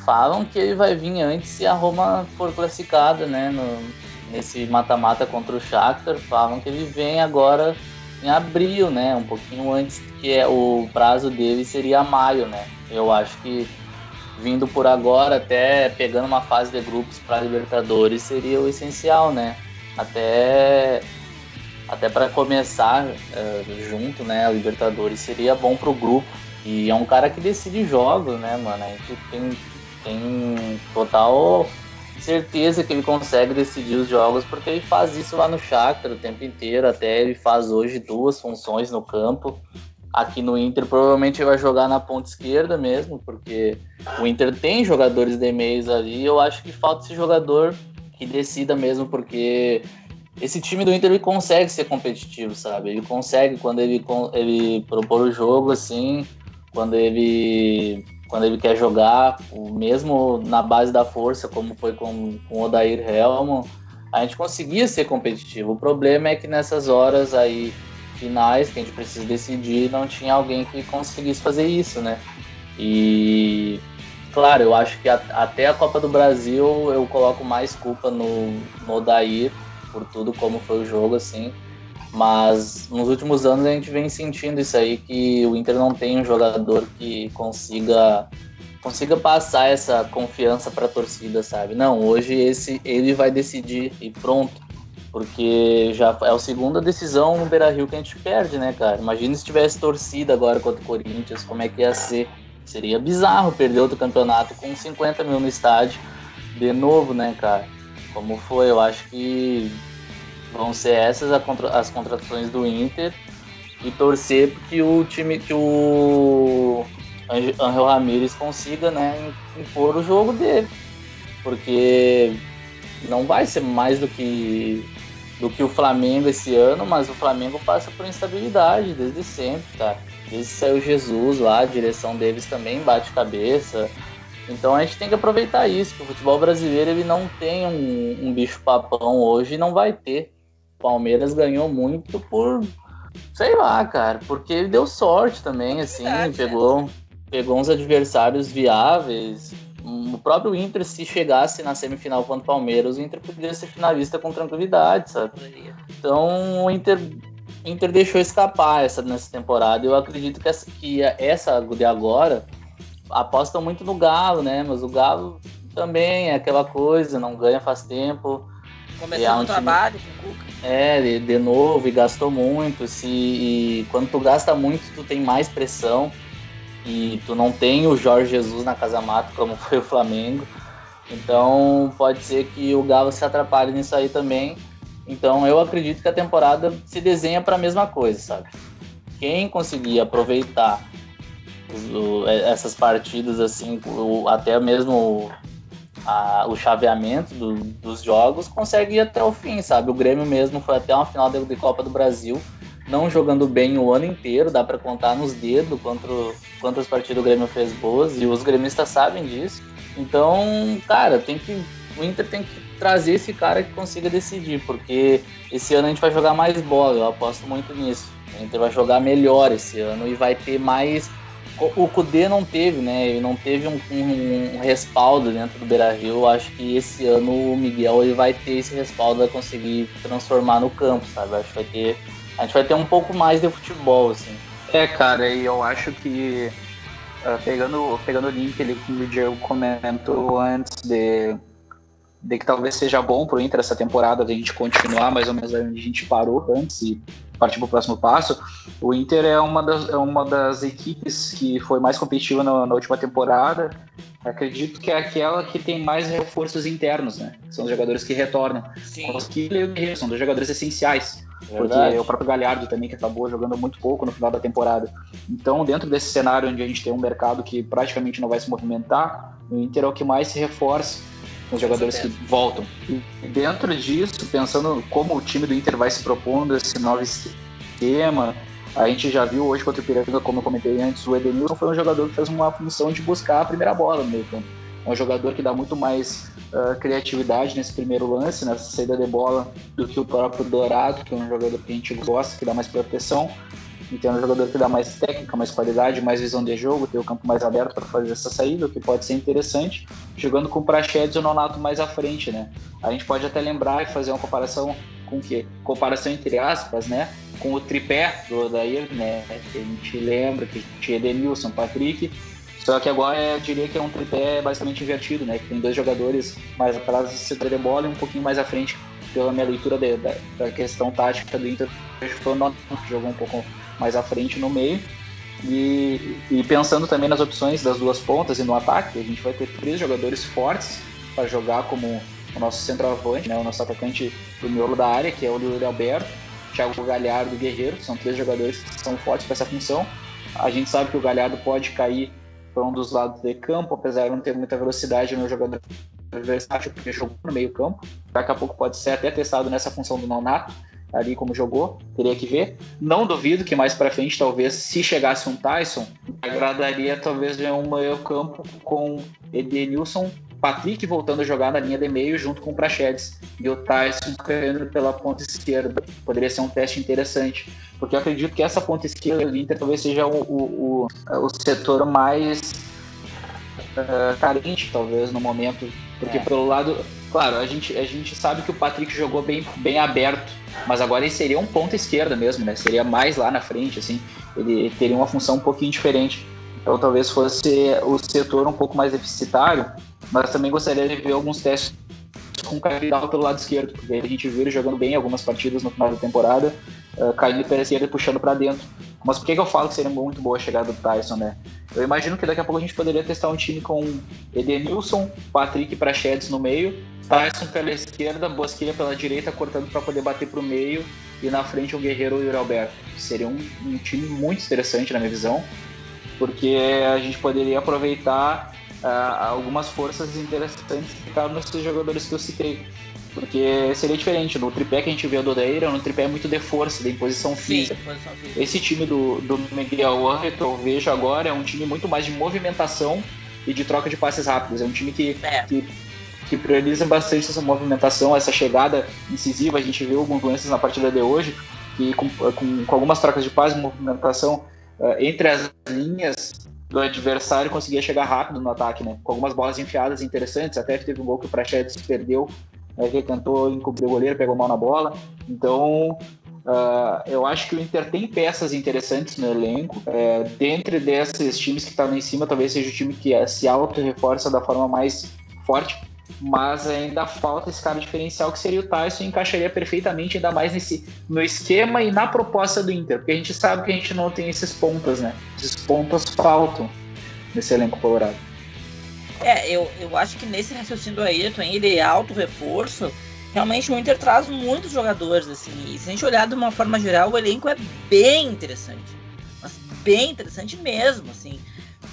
Falam que ele vai vir antes se a Roma for classificada, né? No, nesse mata-mata contra o Shakhtar. Falam que ele vem agora em abril, né? Um pouquinho antes, que é o prazo dele seria maio, né? Eu acho que vindo por agora, até pegando uma fase de grupos para Libertadores, seria o essencial, né? Até até para começar uh, junto, né, a Libertadores seria bom pro grupo. E é um cara que decide jogos, né, mano? A gente tem, tem total certeza que ele consegue decidir os jogos porque ele faz isso lá no Shakhtar o tempo inteiro, até ele faz hoje duas funções no campo. Aqui no Inter provavelmente vai jogar na ponta esquerda mesmo, porque o Inter tem jogadores de meios ali, eu acho que falta esse jogador que decida mesmo, porque esse time do Inter ele consegue ser competitivo, sabe? Ele consegue quando ele, ele propor o jogo assim, quando ele quando ele quer jogar, mesmo na base da força, como foi com, com o Odair Helmo, a gente conseguia ser competitivo. O problema é que nessas horas aí finais que a gente precisa decidir, não tinha alguém que conseguisse fazer isso, né? E claro, eu acho que a, até a Copa do Brasil eu coloco mais culpa no, no Odair por tudo como foi o jogo, assim. Mas nos últimos anos a gente vem sentindo isso aí, que o Inter não tem um jogador que consiga consiga passar essa confiança para a torcida, sabe? Não, hoje esse ele vai decidir e pronto. Porque já é a segunda decisão no Beira-Rio que a gente perde, né, cara? Imagina se tivesse torcida agora contra o Corinthians, como é que ia ser? Seria bizarro perder outro campeonato com 50 mil no estádio de novo, né, cara? Como foi, eu acho que Vão ser essas as contratações do Inter e torcer que o time, que o Angel Ramírez consiga né, impor o jogo dele. Porque não vai ser mais do que, do que o Flamengo esse ano, mas o Flamengo passa por instabilidade desde sempre, cara. Desde que saiu Jesus lá, a direção deles também bate cabeça. Então a gente tem que aproveitar isso, que o futebol brasileiro ele não tem um, um bicho papão hoje e não vai ter. Palmeiras ganhou muito por, sei lá, cara, porque ele deu sorte também, assim, Verdade, pegou, é. pegou uns adversários viáveis. O próprio Inter, se chegasse na semifinal contra o Palmeiras, o Inter poderia ser finalista com tranquilidade, sabe? Então o Inter, Inter deixou escapar essa nessa temporada. Eu acredito que essa, que essa de agora aposta muito no Galo, né? Mas o Galo também é aquela coisa, não ganha faz tempo. Começou é um trabalho com o Cuca. É, de, de novo, e gastou muito. Se, e quando tu gasta muito, tu tem mais pressão. E tu não tem o Jorge Jesus na casa mata, como foi o Flamengo. Então pode ser que o Galo se atrapalhe nisso aí também. Então eu acredito que a temporada se desenha para a mesma coisa, sabe? Quem conseguir aproveitar os, essas partidas assim, até mesmo a, o chaveamento do, dos jogos, consegue ir até o fim, sabe? O Grêmio mesmo foi até uma final de, de Copa do Brasil, não jogando bem o ano inteiro, dá para contar nos dedos quanto, quantas partidas o Grêmio fez boas, e os gremistas sabem disso. Então, cara, tem que o Inter tem que trazer esse cara que consiga decidir, porque esse ano a gente vai jogar mais bola, eu aposto muito nisso. O Inter vai jogar melhor esse ano e vai ter mais o Kudê não teve, né? Ele não teve um, um, um respaldo dentro do Beira Rio. Acho que esse ano o Miguel ele vai ter esse respaldo, vai conseguir transformar no campo, sabe? Acho que vai ter. A gente vai ter um pouco mais de futebol, assim. É, cara, e eu acho que uh, pegando, pegando o link ali que o Diego comentou antes de, de que talvez seja bom pro Inter essa temporada, de a gente continuar mais ou menos onde a gente parou antes e partir para o próximo passo, o Inter é uma, das, é uma das equipes que foi mais competitiva na, na, última temporada. Acredito que é aquela que tem mais reforços internos, né? São os jogadores que retornam. Que são dos jogadores essenciais. Verdade. Porque o próprio Galhardo também, que acabou jogando muito pouco no final da temporada. Então, dentro desse cenário onde a gente tem um mercado que praticamente não vai se movimentar, o Inter é o que mais se reforça os jogadores que voltam. E dentro disso, pensando como o time do Inter vai se propondo esse novo esquema, a gente já viu hoje contra o Piranga, como eu comentei antes, o Edenilson foi um jogador que fez uma função de buscar a primeira bola no meio campo. É um jogador que dá muito mais uh, criatividade nesse primeiro lance, nessa saída de bola, do que o próprio Dourado, que é um jogador que a gente gosta, que dá mais proteção. Então um jogador que dá mais técnica, mais qualidade, mais visão de jogo, tem o campo mais aberto para fazer essa saída, o que pode ser interessante, jogando com o Prachedes e o Nonato mais à frente, né? A gente pode até lembrar e fazer uma comparação com o quê? Comparação entre aspas, né? Com o tripé do Odair, né? Que a gente lembra que tinha Edenilson, Patrick, só que agora eu diria que é um tripé basicamente invertido, né? Que tem dois jogadores mais atrás do setor de bola e um pouquinho mais à frente, pela minha leitura de, da, da, questão tática do Inter, foi o que jogou um pouco mais à frente no meio. E, e, pensando também nas opções das duas pontas e no ataque, a gente vai ter três jogadores fortes para jogar como o nosso centroavante, né, o nosso atacante do miolo da área, que é o Luiz Alberto, Thiago Galhardo e Guerreiro, são três jogadores que são fortes para essa função. A gente sabe que o Galhardo pode cair para um dos lados de campo, apesar de não ter muita velocidade no jogador versátil, porque jogou no meio campo. Daqui a pouco pode ser até testado nessa função do Nonato, ali como jogou, teria que ver. Não duvido que mais para frente, talvez, se chegasse um Tyson, agradaria talvez ver um meio campo com Edenilson, Patrick voltando a jogar na linha de meio junto com o Prachedes e o Tyson correndo pela ponta esquerda. Poderia ser um teste interessante porque eu acredito que essa ponta esquerda do Inter talvez seja o, o, o, o setor mais uh, carente, talvez, no momento. Porque é. pelo lado, claro, a gente, a gente sabe que o Patrick jogou bem, bem aberto, mas agora ele seria um ponta esquerda mesmo, né? Seria mais lá na frente, assim. Ele teria uma função um pouquinho diferente. Então talvez fosse o setor um pouco mais deficitário, mas também gostaria de ver alguns testes com o Cavidal pelo lado esquerdo, porque a gente viu ele jogando bem algumas partidas no final da temporada, uh, caindo pela esquerda e puxando para dentro. Mas por que, que eu falo que seria muito boa a chegada do Tyson, né? Eu imagino que daqui a pouco a gente poderia testar um time com Edenilson, Patrick Prachedes no meio, Tyson pela esquerda, Bosquilha pela direita, cortando para poder bater para o meio, e na frente o Guerreiro e o Alberto. Seria um, um time muito interessante na minha visão, porque a gente poderia aproveitar uh, algumas forças interessantes que ficaram nesses jogadores que eu citei. Porque seria diferente. No tripé que a gente vê do Odair, no tripé é muito de força, de imposição física. Sim, Esse time do, do Miguel Angel que eu vejo agora é um time muito mais de movimentação e de troca de passes rápidos. É um time que, é. que, que, prioriza bastante essa movimentação, essa chegada incisiva. A gente viu alguns lances na partida de hoje, que com, com, com algumas trocas de passes movimentação uh, entre as linhas, do adversário conseguia chegar rápido no ataque, né? Com algumas bolas enfiadas interessantes, até teve um gol que o Prachedes perdeu, né, que tentou encobrir o goleiro, pegou mal na bola. Então, uh, eu acho que o Inter tem peças interessantes no elenco. É, dentre desses times que estão lá em cima, talvez seja o time que se auto-reforça da forma mais forte mas ainda falta esse cara diferencial que seria o Tyson e encaixaria perfeitamente ainda mais nesse no esquema e na proposta do Inter, porque a gente sabe que a gente não tem esses pontas, né? Esses pontas faltam nesse elenco colorado. É, eu, eu acho que nesse raciocínio do Ayrton aí de alto reforço, realmente o Inter traz muitos jogadores, assim, e se a gente olhar de uma forma geral, o elenco é bem interessante. Mas bem interessante mesmo, assim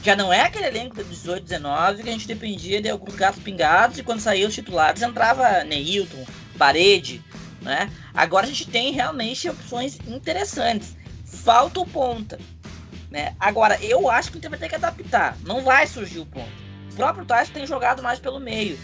já não é aquele elenco de 18, 19 que a gente dependia de alguns gatos pingados e quando saíam os titulares entrava Neilton, Parede, né? Agora a gente tem realmente opções interessantes. Falta o ponta, né? Agora eu acho que o Inter vai ter que adaptar. Não vai surgir o ponta. O próprio Tyson tem jogado mais pelo meio.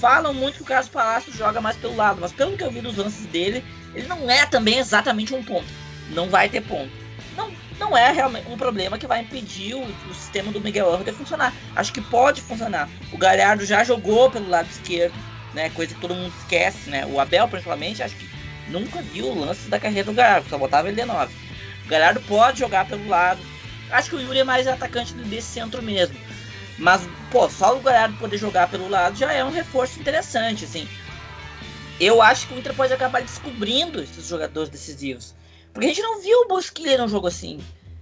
Falam muito que o Carlos Palácio joga mais pelo lado, mas pelo que eu vi dos lances dele, ele não é também exatamente um ponto. Não vai ter ponto. Não, não é realmente um problema que vai impedir o, o sistema do Miguel Angel de funcionar. Acho que pode funcionar. O Galhardo já jogou pelo lado esquerdo, né? Coisa que todo mundo esquece, né? O Abel, principalmente, acho que nunca viu o lance da carreira do Galhardo, só botava ele de 9. O Galhardo pode jogar pelo lado. Acho que o Yuri é mais atacante desse centro mesmo. Mas, pô, só o Galhardo poder jogar pelo lado já é um reforço interessante, assim. Eu acho que o Inter pode acabar descobrindo esses jogadores decisivos. Porque a gente não viu o Bosquilha num jogo assim.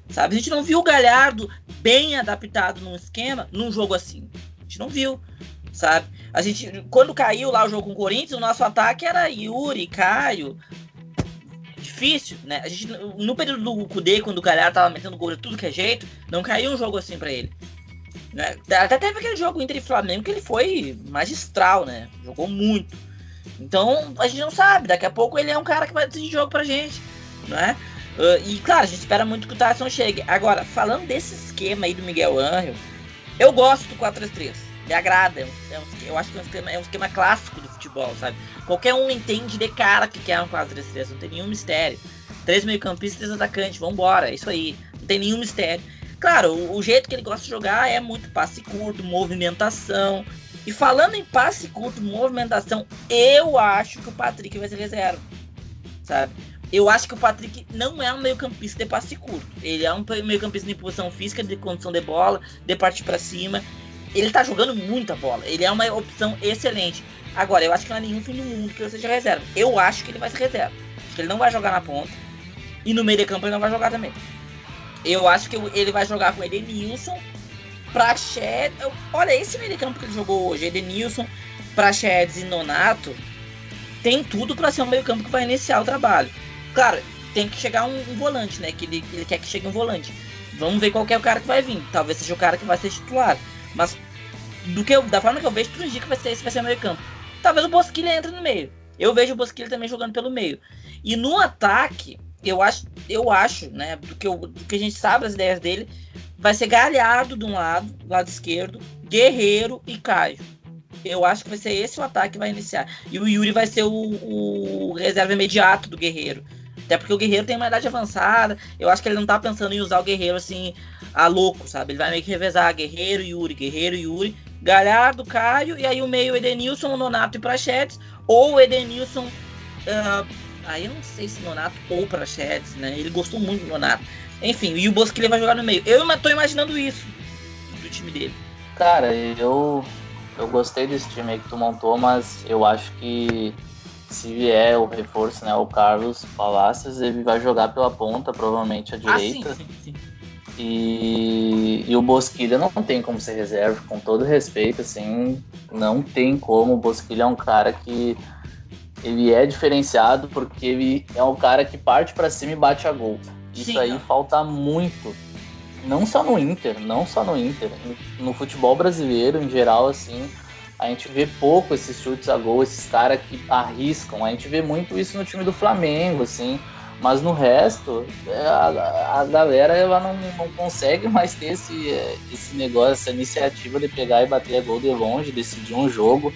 Sabe? A gente não viu o Galhardo bem adaptado num esquema num jogo assim. A gente não viu. Sabe? A gente, quando caiu lá o jogo com o Corinthians, o nosso ataque era Yuri, Caio. Difícil, né? A gente, no período do Kudê, quando o Galhardo tava metendo gol de tudo que é jeito, não caiu um jogo assim para ele. Né? Até teve aquele jogo Inter e Flamengo que ele foi magistral, né? Jogou muito. Então a gente não sabe. Daqui a pouco ele é um cara que vai decidir jogo pra gente né? Uh, e claro, a gente espera muito que o Tyson chegue. Agora, falando desse esquema aí do Miguel Angel, eu gosto do 4-3-3. Me agrada. É um, é um, eu acho que é um, esquema, é um esquema clássico do futebol, sabe? Qualquer um entende de cara que quer um 4-3-3, não tem nenhum mistério. Três meio-campistas três atacantes, vambora, é isso aí. Não tem nenhum mistério. Claro, o, o, jeito que ele gosta de jogar é muito passe curto, movimentação. E falando em passe curto, movimentação, eu acho que o Patrick vai ser reserva. Sabe? Eu acho que o Patrick não é um meio-campista de passe curto. Ele é um meio-campista de posição física, de condição de bola, de partir para cima. Ele tá jogando muita bola. Ele é uma opção excelente. Agora, eu acho que não há nenhum fim do mundo que ele seja reserva. Eu acho que ele vai ser reserva. Acho que ele não vai jogar na ponta. E no meio de campo ele não vai jogar também. Eu acho que ele vai jogar com Edenilson, Praxedes. Olha, esse meio campo que ele jogou hoje, Edenilson, Praxedes e Nonato, tem tudo para ser um meio campo que vai iniciar o trabalho. Claro, tem que chegar um, um volante, né? Que ele, ele, quer que chegue um volante. Vamos ver qual é o cara que vai vir. Talvez seja o cara que vai ser titular. Mas do que eu, da forma que eu vejo, tudo indica que vai ser esse vai ser o meio campo. Talvez o Bosquilha entre no meio. Eu vejo o Bosquilha também jogando pelo meio. E no ataque, eu acho, eu acho, né, do que, eu, do que a gente sabe as ideias dele, vai ser Galhardo de um lado, do lado esquerdo, Guerreiro e Caio. Eu acho que vai ser esse o ataque que vai iniciar. E o Yuri vai ser o, o reserva imediato do Guerreiro. Até porque o Guerreiro tem uma idade avançada. Eu acho que ele não tá pensando em usar o Guerreiro assim, a louco, sabe? Ele vai meio que revezar Guerreiro, Yuri, Guerreiro, Yuri, Galhardo, Caio, e aí o meio Edenilson, Nonato e Prachetes, ou Edenilson. Uh, aí eu não sei se Nonato ou Prachetes, né? Ele gostou muito do Nonato. Enfim, e o Bosquilha vai jogar no meio. Eu tô imaginando isso do time dele. Cara, eu, eu gostei desse time aí que tu montou, mas eu acho que se vier o reforço, né, o Carlos Palacios, ele vai jogar pela ponta, provavelmente à direita. Ah, sim, sim, sim. E, e o Bosquilha não tem como ser reserva, com todo respeito, assim, não tem como. O Bosquilha é um cara que ele é diferenciado porque ele é um cara que parte para cima e bate a gol. Isso Sim, aí falta muito. Não só no Inter, não só no Inter, no futebol brasileiro em geral, assim, a gente vê pouco esses chutes a gol, esses caras que arriscam. A gente vê muito isso no time do Flamengo, assim. Mas no resto, é, a, a galera ela não, não consegue mais ter esse, esse negócio, essa iniciativa de pegar e bater a gol de longe, decidir um jogo.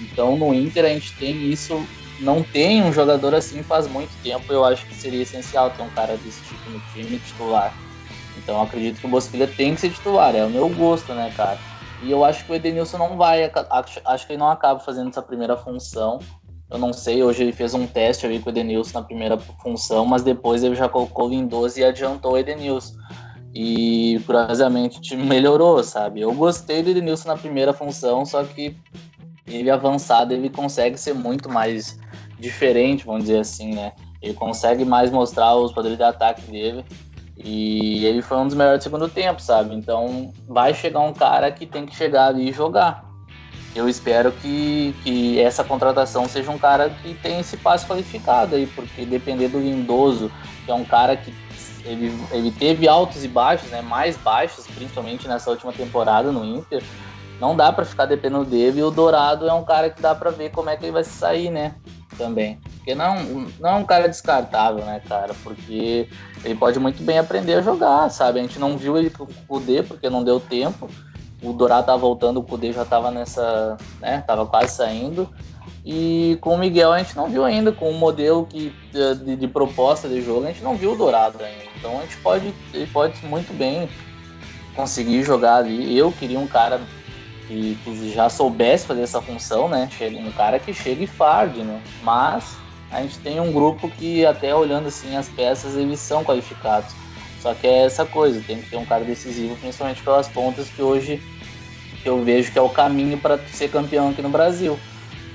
Então no Inter a gente tem isso, não tem um jogador assim faz muito tempo. Eu acho que seria essencial ter um cara desse tipo no time titular. Então acredito que o Bosquilha tem que ser titular, é o meu gosto, né, cara? E eu acho que o Edenilson não vai, acho que ele não acaba fazendo essa primeira função. Eu não sei, hoje ele fez um teste ali com o Edenilson na primeira função, mas depois ele já colocou o Lindoso e adiantou o Edenilson. E curiosamente o time melhorou, sabe? Eu gostei do Edenilson na primeira função, só que ele avançado ele consegue ser muito mais diferente, vamos dizer assim, né? Ele consegue mais mostrar os poderes de ataque dele. E ele foi um dos melhores do segundo tempo, sabe? Então vai chegar um cara que tem que chegar ali e jogar. Eu espero que, que essa contratação seja um cara que tenha esse passe qualificado aí, porque depender do Lindoso, que é um cara que ele, ele teve altos e baixos, né? Mais baixos, principalmente nessa última temporada no Inter. Não dá para ficar dependendo dele. E o Dourado é um cara que dá para ver como é que ele vai sair, né? Também. Porque não, não é um cara descartável, né, cara? Porque ele pode muito bem aprender a jogar, sabe? A gente não viu ele com o Kudê porque não deu tempo. O Dourado tava voltando, o Kudê já tava nessa, né? Tava quase saindo. E com o Miguel a gente não viu ainda, com o modelo que, de, de, proposta de jogo, a gente não viu o Dourado ainda. Então a gente pode, ele pode muito bem conseguir jogar ali. Eu queria um cara que, já soubesse fazer essa função, né? Um cara que chegue e farde, né? Mas a gente tem um grupo que até olhando assim as peças eles são qualificados. Só que é essa coisa, tem que ter um cara decisivo, principalmente pelas pontas que hoje eu vejo que é o caminho para ser campeão aqui no Brasil.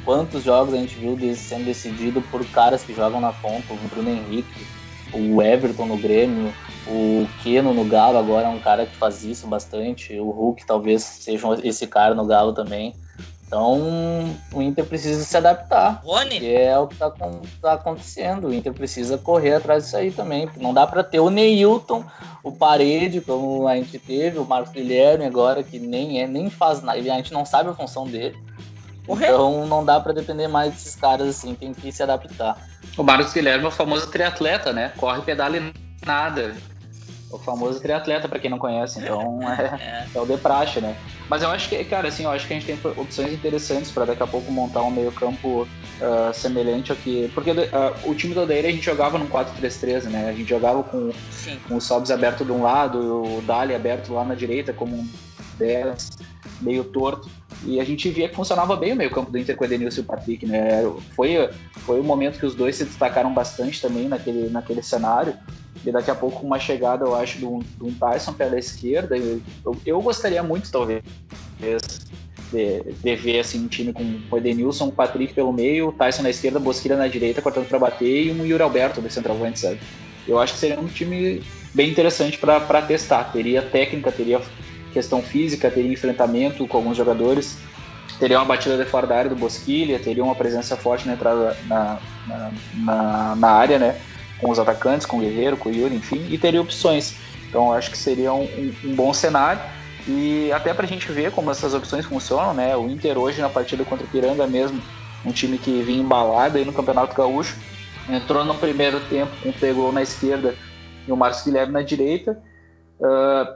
Quantos jogos a gente viu sendo decidido por caras que jogam na ponta, o Bruno Henrique, o Everton no Grêmio, o Keno no Galo agora é um cara que faz isso bastante, o Hulk talvez seja esse cara no Galo também. Então o Inter precisa se adaptar. Rony? Que é o que está tá acontecendo. O Inter precisa correr atrás disso aí também. Não dá para ter o Neilton, o Parede, como a gente teve, o Marcos Guilherme agora, que nem é, nem faz nada. A gente não sabe a função dele. Então não dá para depender mais desses caras assim, tem que se adaptar. O Marcos Guilherme é o famoso triatleta, né? Corre, pedala e nada. O famoso triatleta, para quem não conhece, então é, é o de praxe, né? Mas eu acho que, cara, assim, eu acho que a gente tem opções interessantes para daqui a pouco montar um meio-campo uh, semelhante ao que. Porque uh, o time do Odair a gente jogava num 4-3-3, né? A gente jogava com, com o Sobs aberto de um lado, o Dali aberto lá na direita, como um 10, meio torto. E a gente via que funcionava bem o meio-campo do Inter com o Edenilson e o Patrick, né? Foi, foi o momento que os dois se destacaram bastante também naquele, naquele cenário. E daqui a pouco uma chegada, eu acho, de um, de um Tyson pela esquerda. Eu, eu, gostaria muito, talvez, de, de, ver assim, um time com o Edenilson, o Patrick pelo meio, o Tyson na esquerda, Bosquilha na direita, cortando para bater, e um Yuri Alberto de centroavante, sabe? Eu acho que seria um time bem interessante para testar. Teria técnica, teria questão física, teria enfrentamento com alguns jogadores, teria uma batida de fora da área do Bosquilha, teria uma presença forte na entrada na, na, na, na área, né? Com os atacantes, com o Guerreiro, com o Yuri, enfim, e teria opções. Então acho que seria um, um, um bom cenário. E até para a gente ver como essas opções funcionam, né? O Inter hoje na partida contra o Piranga mesmo, um time que vinha embalado aí no Campeonato Gaúcho, entrou no primeiro tempo com o Pegou na esquerda e o Marcos Guilherme na direita. Uh,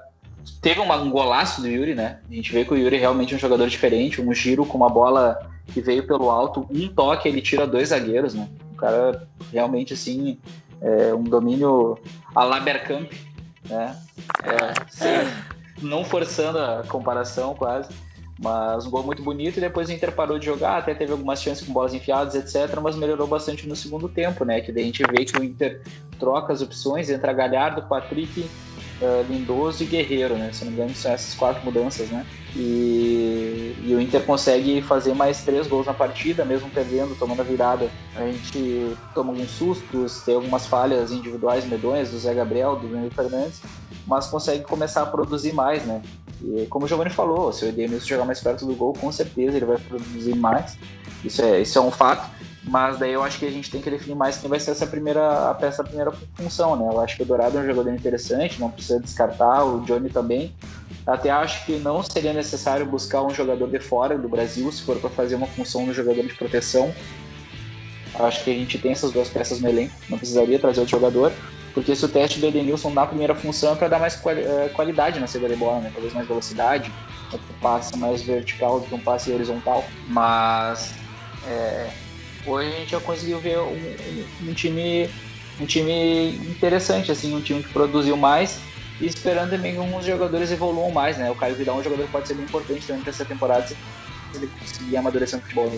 teve uma, um golaço do Yuri, né? A gente vê que o Yuri é realmente um jogador diferente, um giro com uma bola que veio pelo alto, um toque, ele tira dois zagueiros, né? O cara realmente, assim, é um domínio a la Bergkamp, né? É, não forçando a comparação quase, mas um gol muito bonito e depois o Inter parou de jogar, até teve algumas chances com bolas enfiadas, etc, mas melhorou bastante no segundo tempo, né? Que daí a gente vê que o Inter troca as opções, entra Galhardo, Patrick uh, Lindoso e Guerreiro, né? Se não me engano, são essas quatro mudanças, né? E, e, o Inter consegue fazer mais três gols na partida, mesmo perdendo, tomando a virada. A gente toma alguns sustos, tem algumas falhas individuais medonhas do Zé Gabriel, do Bruno Fernandes, mas consegue começar a produzir mais, né? E como o Giovanni falou, se o Edemilson jogar mais perto do gol, com certeza ele vai produzir mais. Isso é, isso é um fato. Mas daí eu acho que a gente tem que definir mais quem vai ser essa primeira, essa primeira função, né? Eu acho que o Dourado é um jogador interessante, não precisa descartar, o Johnny também. Até acho que não seria necessário buscar um jogador de fora do Brasil, se for para fazer uma função no jogador de proteção. Acho que a gente tem essas duas peças no elenco, não precisaria trazer outro jogador, porque se o teste do Edenilson na primeira função é para dar mais eh, qualidade na saída de bola, né? talvez mais velocidade, um passe mais vertical do que um passe horizontal, mas é, Hoje a gente já conseguiu ver um, um, um, time um time interessante, assim, um time que produziu mais e esperando também que alguns jogadores evoluam mais, né? O Caio Vidal é um jogador que pode ser bem importante para essa temporada se ele conseguir amadurecer no futebol.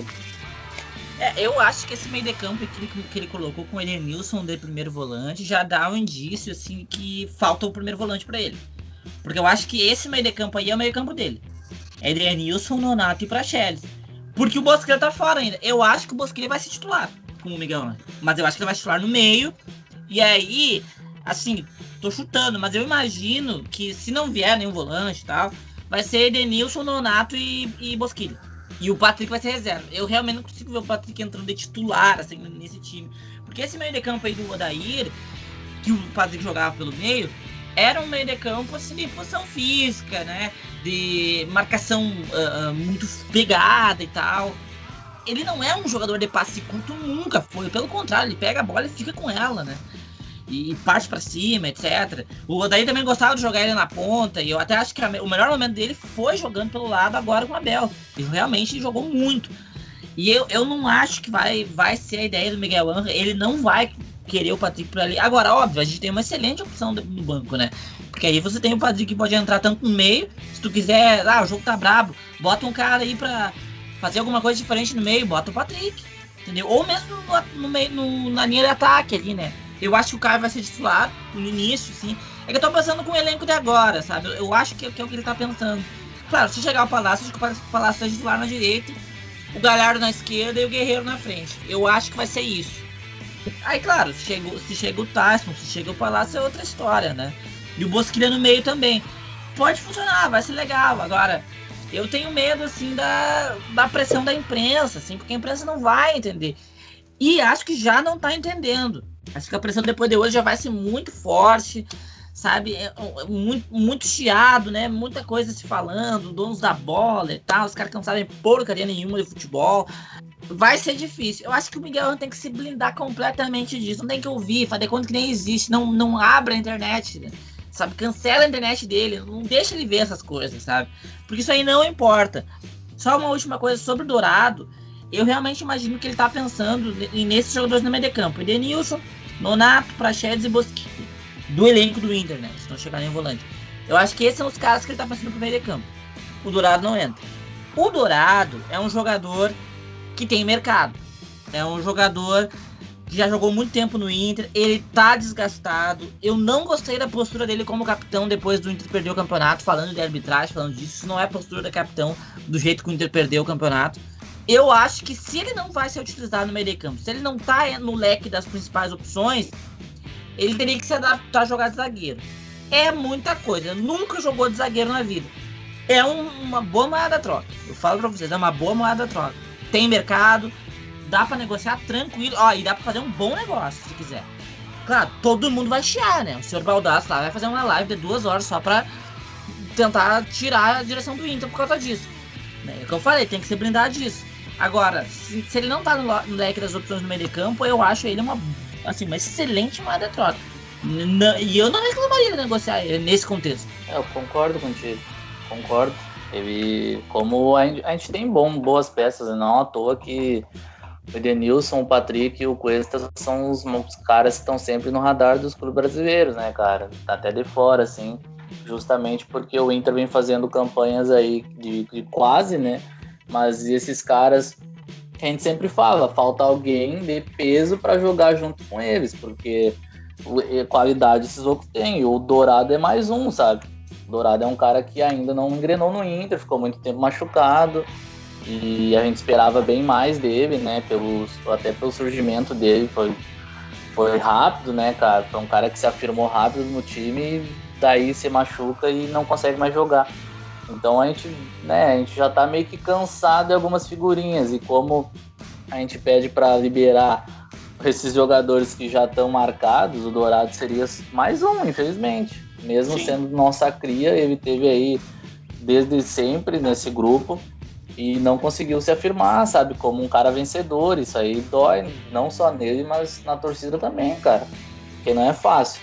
É, eu acho que esse meio de campo que ele, que ele colocou com o Edenilson de primeiro volante já dá um indício assim que falta o primeiro volante para ele. Porque eu acho que esse meio de campo aí é o meio campo dele. É Edenilson, Nonato e Praxedes. Porque o Bosquilha tá fora ainda. Eu acho que o Bosquilha vai se titular com o Miguel, né? Mas eu acho que ele vai se titular no meio. E aí, assim, tô chutando, mas eu imagino que se não vier nenhum volante e tal, vai ser Edenilson, Nonato e, e Bosquilha. E o Patrick vai ser reserva. Eu realmente não consigo ver o Patrick entrando de titular, assim, nesse time. Porque esse meio de campo aí do Odair, que o Patrick jogava pelo meio, era um meio de campo assim, de função física, né? De marcação uh, muito pegada e tal. Ele não é um jogador de passe curto, nunca foi. Pelo contrário, ele pega a bola e fica com ela, né? E parte para cima, etc. O Odair também gostava de jogar ele na ponta. E eu até acho que o melhor momento dele foi jogando pelo lado agora com o Abel. Ele realmente jogou muito. E eu, eu não acho que vai, vai ser a ideia do Miguel Angel. Ele não vai querer o Patrick por ali. Agora, óbvio, a gente tem uma excelente opção no banco, né? Porque aí você tem o Patrick que pode entrar tanto no meio, se tu quiser, ah, o jogo tá brabo, bota um cara aí pra fazer alguma coisa diferente no meio, bota o Patrick, entendeu? Ou mesmo no, no meio, no, na linha de ataque ali, né? Eu acho que o cara vai ser titular no início, sim. É que eu tô pensando com o elenco de agora, sabe? Eu acho que, que é o que ele tá pensando. Claro, se chegar o Palácio, acho que o Palácio vai titular na direita, o Galhardo na esquerda e o Guerreiro na frente. Eu acho que vai ser isso. Aí, claro, se chega, se chega o Tyson, se chega o Palácio, é outra história, né? E o Bosquilha no meio também. Pode funcionar, vai ser legal. Agora, eu tenho medo, assim, da, da pressão da imprensa, assim, porque a imprensa não vai entender. E acho que já não tá entendendo. Acho que a pressão depois de hoje já vai ser muito forte, sabe? É, muito, muito chiado, né? Muita coisa se falando, donos da bola e tal, os caras que não sabem porcaria nenhuma de futebol vai ser difícil. Eu acho que o Miguel tem que se blindar completamente disso. Não tem que ouvir, fazer conta que nem existe. Não, não abra a internet, né? Sabe? Cancela a internet dele. Não deixa ele ver essas coisas, sabe? Porque isso aí não importa. Só uma última coisa sobre o Dourado. Eu realmente imagino que ele tá pensando nesses jogadores no meio de campo. Edenilson, Nonato, Prachedes e Bosquilha. Do elenco do Inter, né? Se não chegarem em volante. Eu acho que esses são os caras que ele tá pensando pro meio de campo. O Dourado não entra. O Dourado é um jogador que tem mercado. É um jogador já jogou muito tempo no Inter, ele tá desgastado. Eu não gostei da postura dele como capitão depois do Inter perder o campeonato, falando de arbitragem, falando disso. Isso não é a postura do capitão do jeito que o Inter perdeu o campeonato. Eu acho que se ele não vai ser utilizado no meio de campo, se ele não tá no leque das principais opções, ele teria que se adaptar a jogar de zagueiro. É muita coisa. Nunca jogou de zagueiro na vida. É um, uma boa moeda troca. Eu falo pra vocês, é uma boa moeda troca. Tem mercado, dá para negociar tranquilo. Ó, e dá para fazer um bom negócio, se quiser. Claro, todo mundo vai chiar, né? O senhor Baldasso lá vai fazer uma live de duas horas só pra tentar tirar a direção do Inter por causa disso. É o que eu falei, tem que se blindar disso. Agora, se, se ele não tá no, no, leque das opções no meio de campo, eu acho ele uma, assim, uma excelente moeda de troca. e eu não reclamaria de negociar nesse contexto. É, eu concordo contigo. Concordo. Ele, como a gente, a gente tem bom, boas peças, não à toa que o Edenilson, o Patrick e o Cuesta são os, caras que estão sempre no radar dos clubes brasileiros, né, cara? Tá até de fora, assim, justamente porque o Inter vem fazendo campanhas aí de, de quase, né? Mas esses caras a gente sempre fala, falta alguém de peso para jogar junto com eles, porque qualidade esses outros têm. O Dourado é mais um, sabe? O Dourado é um cara que ainda não engrenou no Inter, ficou muito tempo machucado. E a gente esperava bem mais dele, né? Pelos, até pelo surgimento dele, foi, foi rápido, né, cara? Foi um cara que se afirmou rápido no time e daí se machuca e não consegue mais jogar. Então a gente, né, a gente já tá meio que cansado de algumas figurinhas e como a gente pede para liberar esses jogadores que já estão marcados, o Dourado seria mais um, infelizmente. Mesmo Sim. sendo nossa cria, ele teve aí desde sempre nesse grupo e não conseguiu se afirmar, sabe, como um cara vencedor. Isso aí dói, não só nele, mas na torcida também, cara, porque não é fácil.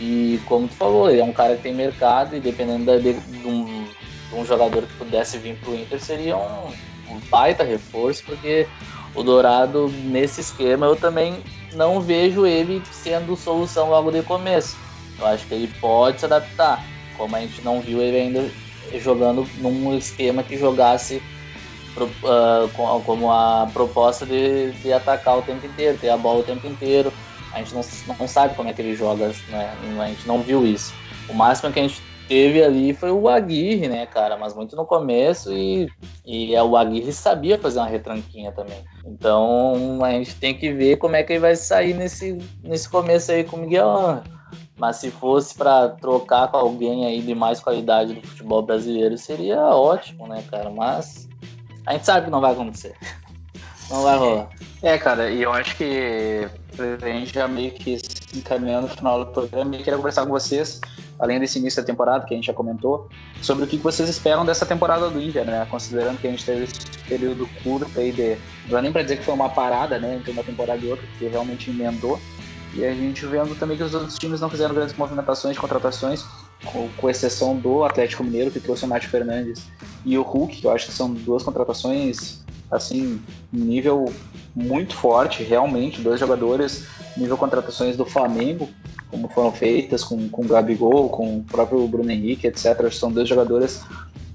E como tu falou, ele é um cara que tem mercado e dependendo de, de, um, de um, jogador que pudesse vir pro Inter, seria um, um baita reforço, porque o Dourado, nesse esquema, eu também não vejo ele sendo solução logo de começo. Eu acho que ele pode se adaptar, como a gente não viu ele ainda jogando num esquema que jogasse uh, como a proposta de, de atacar o tempo inteiro, ter a bola o tempo inteiro. A gente não, não sabe como é que ele joga, né? A gente não viu isso. O máximo que a gente teve ali foi o Aguirre, né, cara? Mas muito no começo e, e é, o Aguirre sabia fazer uma retranquinha também. Então a gente tem que ver como é que ele vai sair nesse, nesse começo aí com o Miguel Mas se fosse para trocar com alguém aí de mais qualidade do futebol brasileiro, seria ótimo, né, cara? Mas a gente sabe que não vai acontecer. Não vai rolar. É, cara, e eu acho que a gente já meio que encaminhando no final do programa, eu queria conversar com vocês, além desse início da temporada que a gente já comentou, sobre o que vocês esperam dessa temporada do Inter, né? Considerando que a gente teve esse período curto aí de. Não dá nem pra dizer que foi uma parada, né? Entre uma temporada e outra, porque realmente emendou. E a gente vendo também que os outros times não fizeram grandes movimentações, contratações, com, com exceção do Atlético Mineiro, que trouxe o Nath Fernandes e o Hulk, que eu acho que são duas contratações, assim, nível muito forte, realmente, dois jogadores, nível contratações do Flamengo, como foram feitas com, com o Gabigol, com o próprio Bruno Henrique, etc. São dois jogadores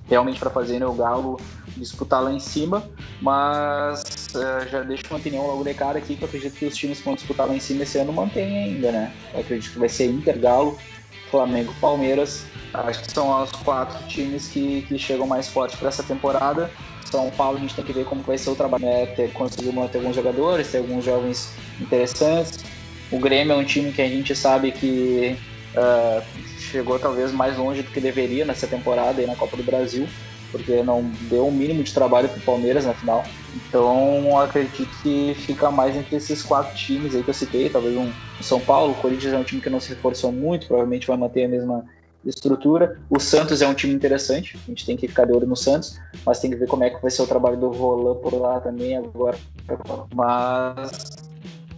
realmente para fazerem o Galo disputar lá em cima, mas uh, já deixo uma opinião logo de cara aqui que eu acredito que os times que vão disputar lá em cima esse ano mantêm ainda, né? Eu acredito que vai ser Inter, Galo, Flamengo, Palmeiras. Acho que são os quatro times que, que chegam mais fortes para essa temporada. São Paulo, a gente tem que ver como vai ser o trabalho, né? Ter, conseguir manter alguns jogadores, ter alguns jovens interessantes. O Grêmio é um time que a gente sabe que uh, chegou talvez mais longe do que deveria nessa temporada aí na Copa do Brasil porque não deu o um mínimo de trabalho para o Palmeiras na final. Então acredito que fica mais entre esses quatro times aí que eu citei, talvez um São Paulo, o Corinthians é um time que não se reforçou muito, provavelmente vai manter a mesma estrutura. O Santos é um time interessante, a gente tem que ficar de olho no Santos, mas tem que ver como é que vai ser o trabalho do Roland por lá também agora. Mas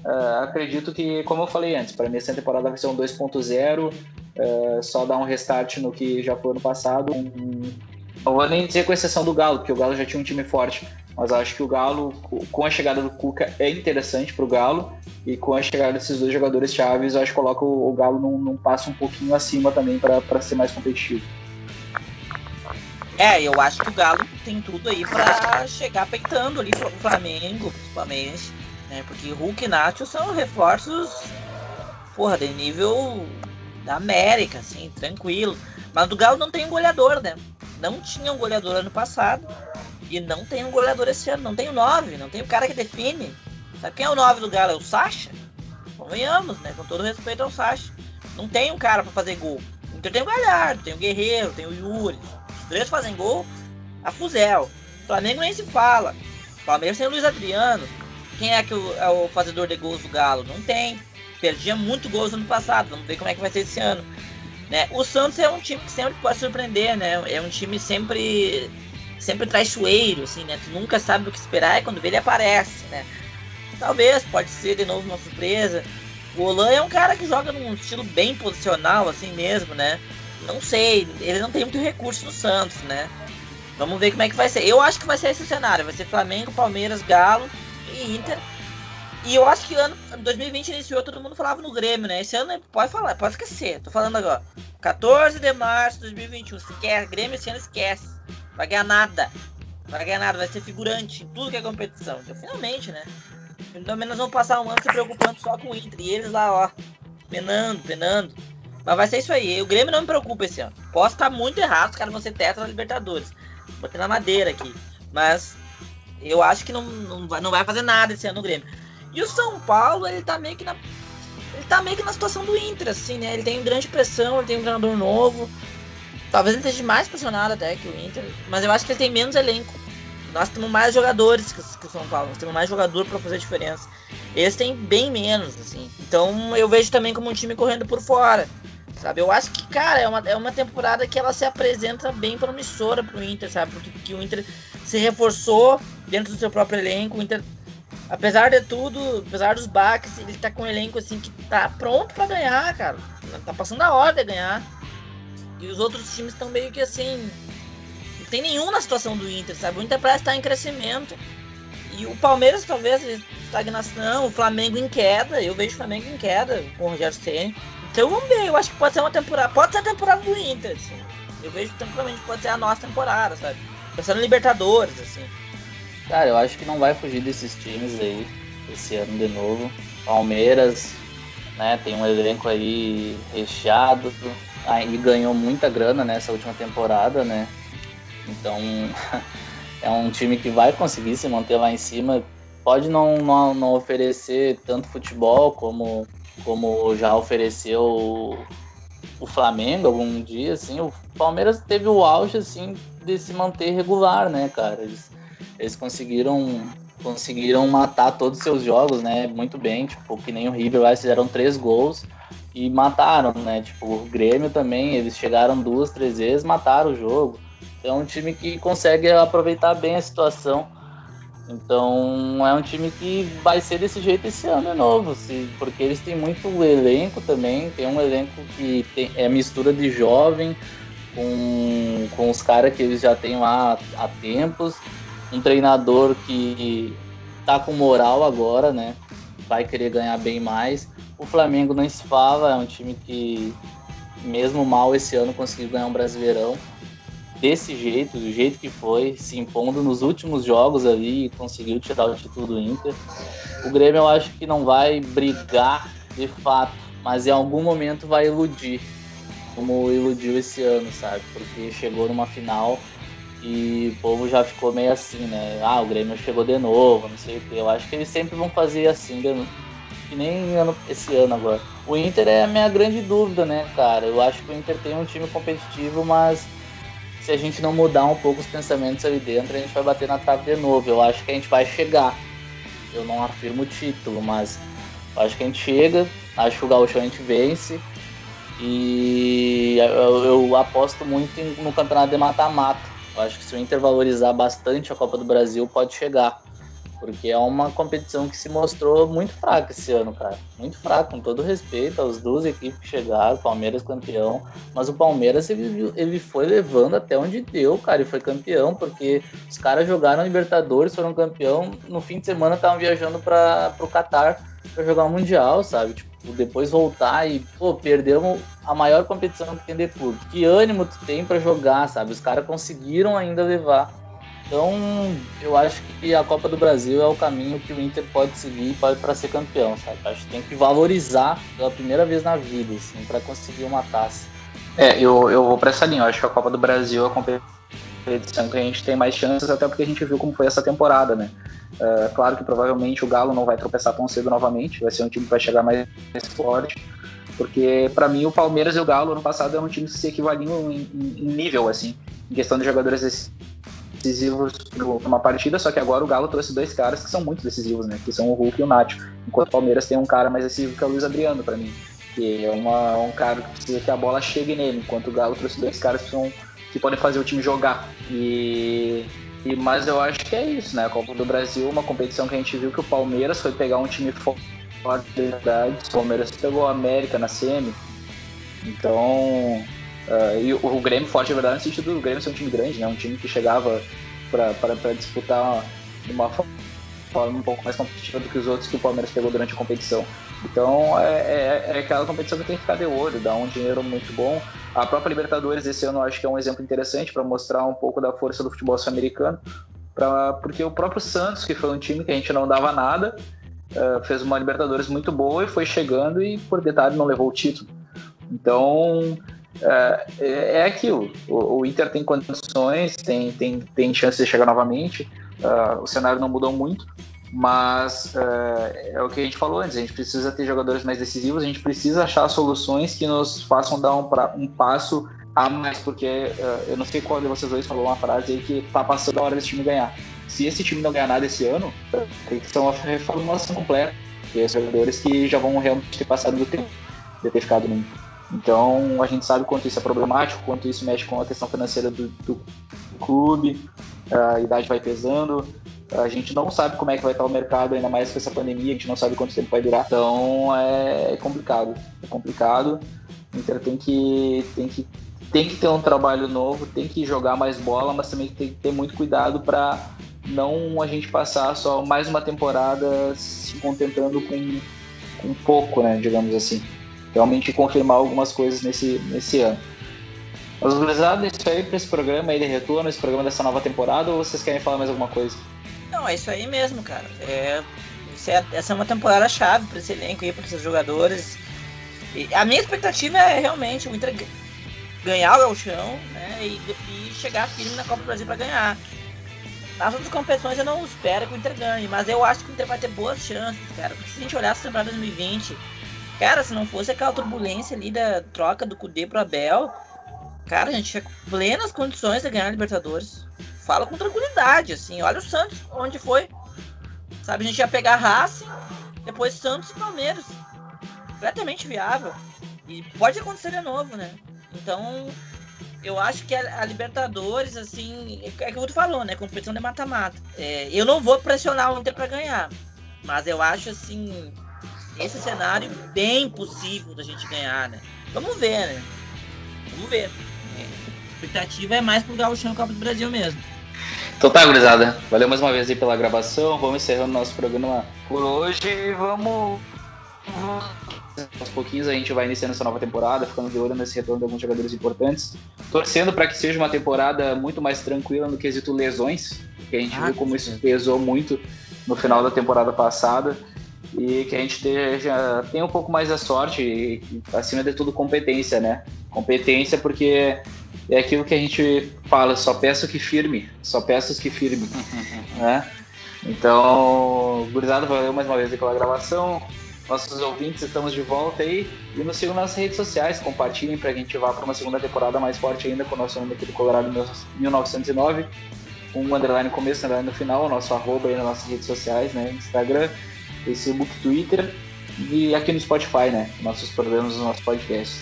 uh, acredito que, como eu falei antes, para mim essa temporada vai ser um 2.0, uh, só dar um restart no que já foi no passado, um, não vou nem dizer com exceção do Galo, porque o Galo já tinha um time forte. Mas acho que o Galo, com a chegada do Cuca, é interessante para o Galo. E com a chegada desses dois jogadores chaves, acho que coloca o, Galo num, num passo um pouquinho acima também para ser mais competitivo. É, eu acho que o Galo tem tudo aí para chegar peitando ali pro Flamengo, principalmente. Né? Porque Hulk e Nacho são reforços, porra, de nível da América, assim, tranquilo. Mas do Galo não tem goleador, né? Não tinha um goleador ano passado. E não tem um goleador esse ano. Não tem o 9, não tem o cara que define. Sabe quem é o 9 do Galo? É o Sacha? Convenhamos, né? Com todo respeito ao Sacha. Não tem um cara para fazer gol. Então tem o Galhardo, tem o Guerreiro, tem o Yuri. Os três fazem gol a fuzel. Flamengo nem se fala. Palmeiras tem o Luiz Adriano. Quem é que é o fazedor de gols do Galo? Não tem. Perdia muito gols no ano passado. Vamos ver como é que vai ser esse ano. Né? O Santos é um time que sempre pode surpreender, né? É um time sempre sempre traiçoeiro, assim, né? Tu nunca sabe o que esperar e quando vê ele aparece, né? Talvez, pode ser de novo uma surpresa. O Olan é um cara que joga num estilo bem posicional, assim mesmo, né? Não sei, ele não tem muito recurso no Santos, né? Vamos ver como é que vai ser. Eu acho que vai ser esse cenário. Vai ser Flamengo, Palmeiras, Galo e Inter. E eu acho que ano 2020 iniciou, todo mundo falava no Grêmio, né? Esse ano pode falar, pode esquecer. Tô falando agora. 14 de março de 2021. Esquece, Grêmio esse ano esquece. Vai ganhar nada. Vai ganhar nada, vai ser figurante em tudo que é competição. Então finalmente, né? Pelo menos vão passar um ano se preocupando só com o Inter. E eles lá, ó, penando, penando. Mas vai ser isso aí. O Grêmio não me preocupa esse ano. Posso estar muito errado, os caras vão ser tetra na Libertadores. Botei na madeira aqui. Mas eu acho que não, não, vai, não vai fazer nada esse ano no Grêmio. E o São Paulo, ele tá meio que na. Ele tá meio que na situação do Inter, assim, né? Ele tem grande pressão, ele tem um treinador novo. Talvez ele esteja mais pressionado até que o Inter. Mas eu acho que ele tem menos elenco. Nós temos mais jogadores que, que o São Paulo. Nós temos mais jogador para fazer diferença. Eles têm bem menos, assim. Então eu vejo também como um time correndo por fora. Sabe? Eu acho que, cara, é uma, é uma temporada que ela se apresenta bem promissora pro Inter, sabe? Porque que o Inter se reforçou dentro do seu próprio elenco. O Inter, apesar de tudo, apesar dos baques, ele tá com um elenco assim que tá pronto para ganhar, cara. Tá passando a hora de ganhar. E os outros times estão meio que assim. Não tem nenhum na situação do Inter, sabe? O Inter parece estar em crescimento. E o Palmeiras talvez estagnação, o Flamengo em queda. Eu vejo o Flamengo em queda com o Rogério Ceni. Então vamos ver, eu acho que pode ser uma temporada. Pode ser a temporada do Inter, assim. Eu vejo tranquilamente pode ser a nossa temporada, sabe? Pensando em Libertadores, assim. Cara, eu acho que não vai fugir desses times aí, esse ano de novo. Palmeiras, né, tem um elenco aí recheado, aí ganhou muita grana nessa última temporada, né? Então é um time que vai conseguir se manter lá em cima. Pode não, não, não oferecer tanto futebol como, como já ofereceu o, o Flamengo algum dia, assim. O Palmeiras teve o auge, assim, de se manter regular, né, cara? Eles, eles conseguiram conseguiram matar todos os seus jogos, né? Muito bem, tipo, que nem o River lá, fizeram três gols e mataram, né? Tipo, o Grêmio também, eles chegaram duas, três vezes, mataram o jogo. Então é um time que consegue aproveitar bem a situação. Então é um time que vai ser desse jeito esse ano de novo, se, porque eles têm muito elenco também, tem um elenco que tem, é mistura de jovem com, com os caras que eles já têm lá há tempos, um treinador que tá com moral agora, né? Vai querer ganhar bem mais. O Flamengo não se fala, é um time que, mesmo mal esse ano, conseguiu ganhar um Brasileirão desse jeito, do jeito que foi, se impondo nos últimos jogos ali e conseguiu tirar o título do Inter. O Grêmio eu acho que não vai brigar de fato, mas em algum momento vai iludir, como iludiu esse ano, sabe? Porque chegou numa final e o povo já ficou meio assim, né? Ah, o Grêmio chegou de novo, não sei o que. Eu acho que eles sempre vão fazer assim, que nem ano, esse ano agora. O Inter é a minha grande dúvida, né, cara? Eu acho que o Inter tem um time competitivo, mas se a gente não mudar um pouco os pensamentos ali dentro, a gente vai bater na trave de novo. Eu acho que a gente vai chegar. Eu não afirmo o título, mas acho que a gente chega, acho que o Gaúcho a gente vence. E eu, eu aposto muito no campeonato de mata-mata. Eu acho que se o Inter valorizar bastante a Copa do Brasil, pode chegar. porque é uma competição que se mostrou muito fraca esse ano, cara. Muito fraca, com todo respeito aos duas equipes que chegaram, Palmeiras campeão, mas o Palmeiras ele, ele foi levando até onde deu, cara, e foi campeão, porque os caras jogaram Libertadores, foram campeão, no fim de semana estavam viajando para o Catar para jogar o Mundial, sabe? Tipo, depois voltar e, pô, perdemos a maior competição que tem de clube. Que ânimo tu tem para jogar, sabe? Os caras conseguiram ainda levar então, eu acho que a Copa do Brasil é o caminho que o Inter pode seguir para ser campeão, sabe? Acho que tem que valorizar pela primeira vez na vida, assim, para conseguir uma taça. É, eu, eu vou para essa linha. Eu acho que a Copa do Brasil é a competição que a gente tem mais chances, até porque a gente viu como foi essa temporada, né? Uh, claro que provavelmente o Galo não vai tropeçar tão cedo novamente, vai ser um time que vai chegar mais, mais forte, porque para mim o Palmeiras e o Galo ano passado eram um time que se equivaliam em, em, em nível, assim, em questão de jogadores decisivos para uma partida, só que agora o Galo trouxe dois caras que são muito decisivos, né? Que são o Hulk e o Nacho. Enquanto o Palmeiras tem um cara mais decisivo que é o Luiz Adriano, para mim. Que é uma, um cara que precisa que a bola chegue nele, enquanto o Galo trouxe dois caras que, são, que podem fazer o time jogar. E, e, mas eu acho que é isso, né? A Copa do Brasil, uma competição que a gente viu que o Palmeiras foi pegar um time forte de verdade. O Palmeiras pegou o América na semi. Então, Uh, e o, Grêmio forte, é verdade, no sentido do Grêmio ser um time grande, né? Um time que chegava para disputar de uma forma um pouco mais competitiva do que os outros que o Palmeiras pegou durante a competição. Então é, é, é aquela competição que tem que ficar de olho, dá um dinheiro muito bom. A própria Libertadores esse ano eu acho que é um exemplo interessante para mostrar um pouco da força do futebol sul-americano, porque o próprio Santos, que foi um time que a gente não dava nada, uh, fez uma Libertadores muito boa e foi chegando e por detalhe não levou o título. Então é, é aquilo. O, o, Inter tem condições, tem, tem, tem chance de chegar novamente. Uh, o cenário não mudou muito, mas uh, é o que a gente falou antes. A gente precisa ter jogadores mais decisivos, a gente precisa achar soluções que nos façam dar um, pra, um passo a mais, porque uh, eu não sei qual de vocês dois falou uma frase aí que tá passando a hora desse time ganhar. Se esse time não ganhar nada esse ano, tem que ser uma reformulação completa. E os jogadores que já vão realmente ter passado do tempo de ter ficado Inter. Então a gente sabe quanto isso é problemático, quanto isso mexe com a questão financeira do, do clube, a idade vai pesando. A gente não sabe como é que vai estar o mercado, ainda mais com essa pandemia, a gente não sabe quanto tempo vai durar. Então é complicado. É complicado. O Inter tem que, tem que, tem que ter um trabalho novo, tem que jogar mais bola, mas também tem que ter muito cuidado para não a gente passar só mais uma temporada se contentando com, com pouco, né, digamos assim realmente confirmar algumas coisas nesse, nesse ano. Mas, gurizada, isso aí para esse programa aí de retorno, esse programa dessa nova temporada, ou vocês querem falar mais alguma coisa? Não, é isso aí mesmo, cara. É, é essa é uma temporada chave para esse elenco aí, para esses jogadores. E a minha expectativa é realmente o Inter ganhar o Galchão né, e, e chegar firme na Copa do Brasil para ganhar. Nas outras competições eu não espero que o Inter ganhe, mas eu acho que o Inter vai ter boas chances, cara. Porque se a gente olhar essa temporada 2020, Cara, se não fosse aquela turbulência ali da troca do Cudê pro Abel, cara, a gente tinha plenas condições de ganhar a Libertadores. Fala com tranquilidade, assim. Olha o Santos, onde foi. Sabe, a gente ia pegar Racing, depois Santos e Palmeiras. Completamente viável. E pode acontecer de novo, né? Então, eu acho que a, Libertadores, assim, é que o Guto falou, né? Competição de mata-mata. É, eu não vou pressionar o Inter pra ganhar. Mas eu acho, assim, esse cenário bem possível da gente ganhar, né? Vamos ver, né? Vamos ver. A expectativa é mais pro Gauchão Copa do Brasil mesmo. Então tá, gurizada. Valeu mais uma vez aí pela gravação. Vamos encerrando nosso programa por hoje. Vamos. Aos pouquinhos a gente vai iniciando essa nova temporada, ficando de olho nesse retorno de alguns jogadores importantes. Torcendo para que seja uma temporada muito mais tranquila no quesito lesões, que a gente ah, viu como isso pesou muito no final da temporada passada e que a gente tenha, tenha um pouco mais da sorte e, acima de tudo, competência, né? Competência porque é aquilo que a gente fala, só peço que firme, só peço que firme, né? Então, gurizada, valeu mais uma vez pela gravação. Nossos ouvintes, estamos de volta aí. E nos sigam nas redes sociais, compartilhem para que a gente vá para uma segunda temporada mais forte ainda com o nosso nome aqui do Colorado 1909. Um underline começo, underline no final, o nosso arroba aí nas nossas redes sociais, né? Instagram, Facebook, Twitter e aqui no Spotify, né? Nossos programas, nosso podcast.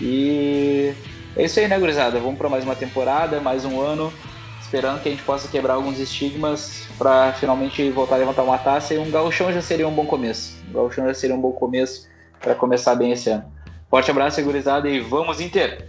E é isso aí, né, gurizada? Vamos para mais uma temporada, mais um ano. esperando que a gente possa quebrar alguns estigmas para finalmente voltar a levantar uma taça e um gauchão já seria um bom começo. Um gauchão já seria um bom começo para começar bem esse ano. Forte abraço, segurizada e vamos Inter!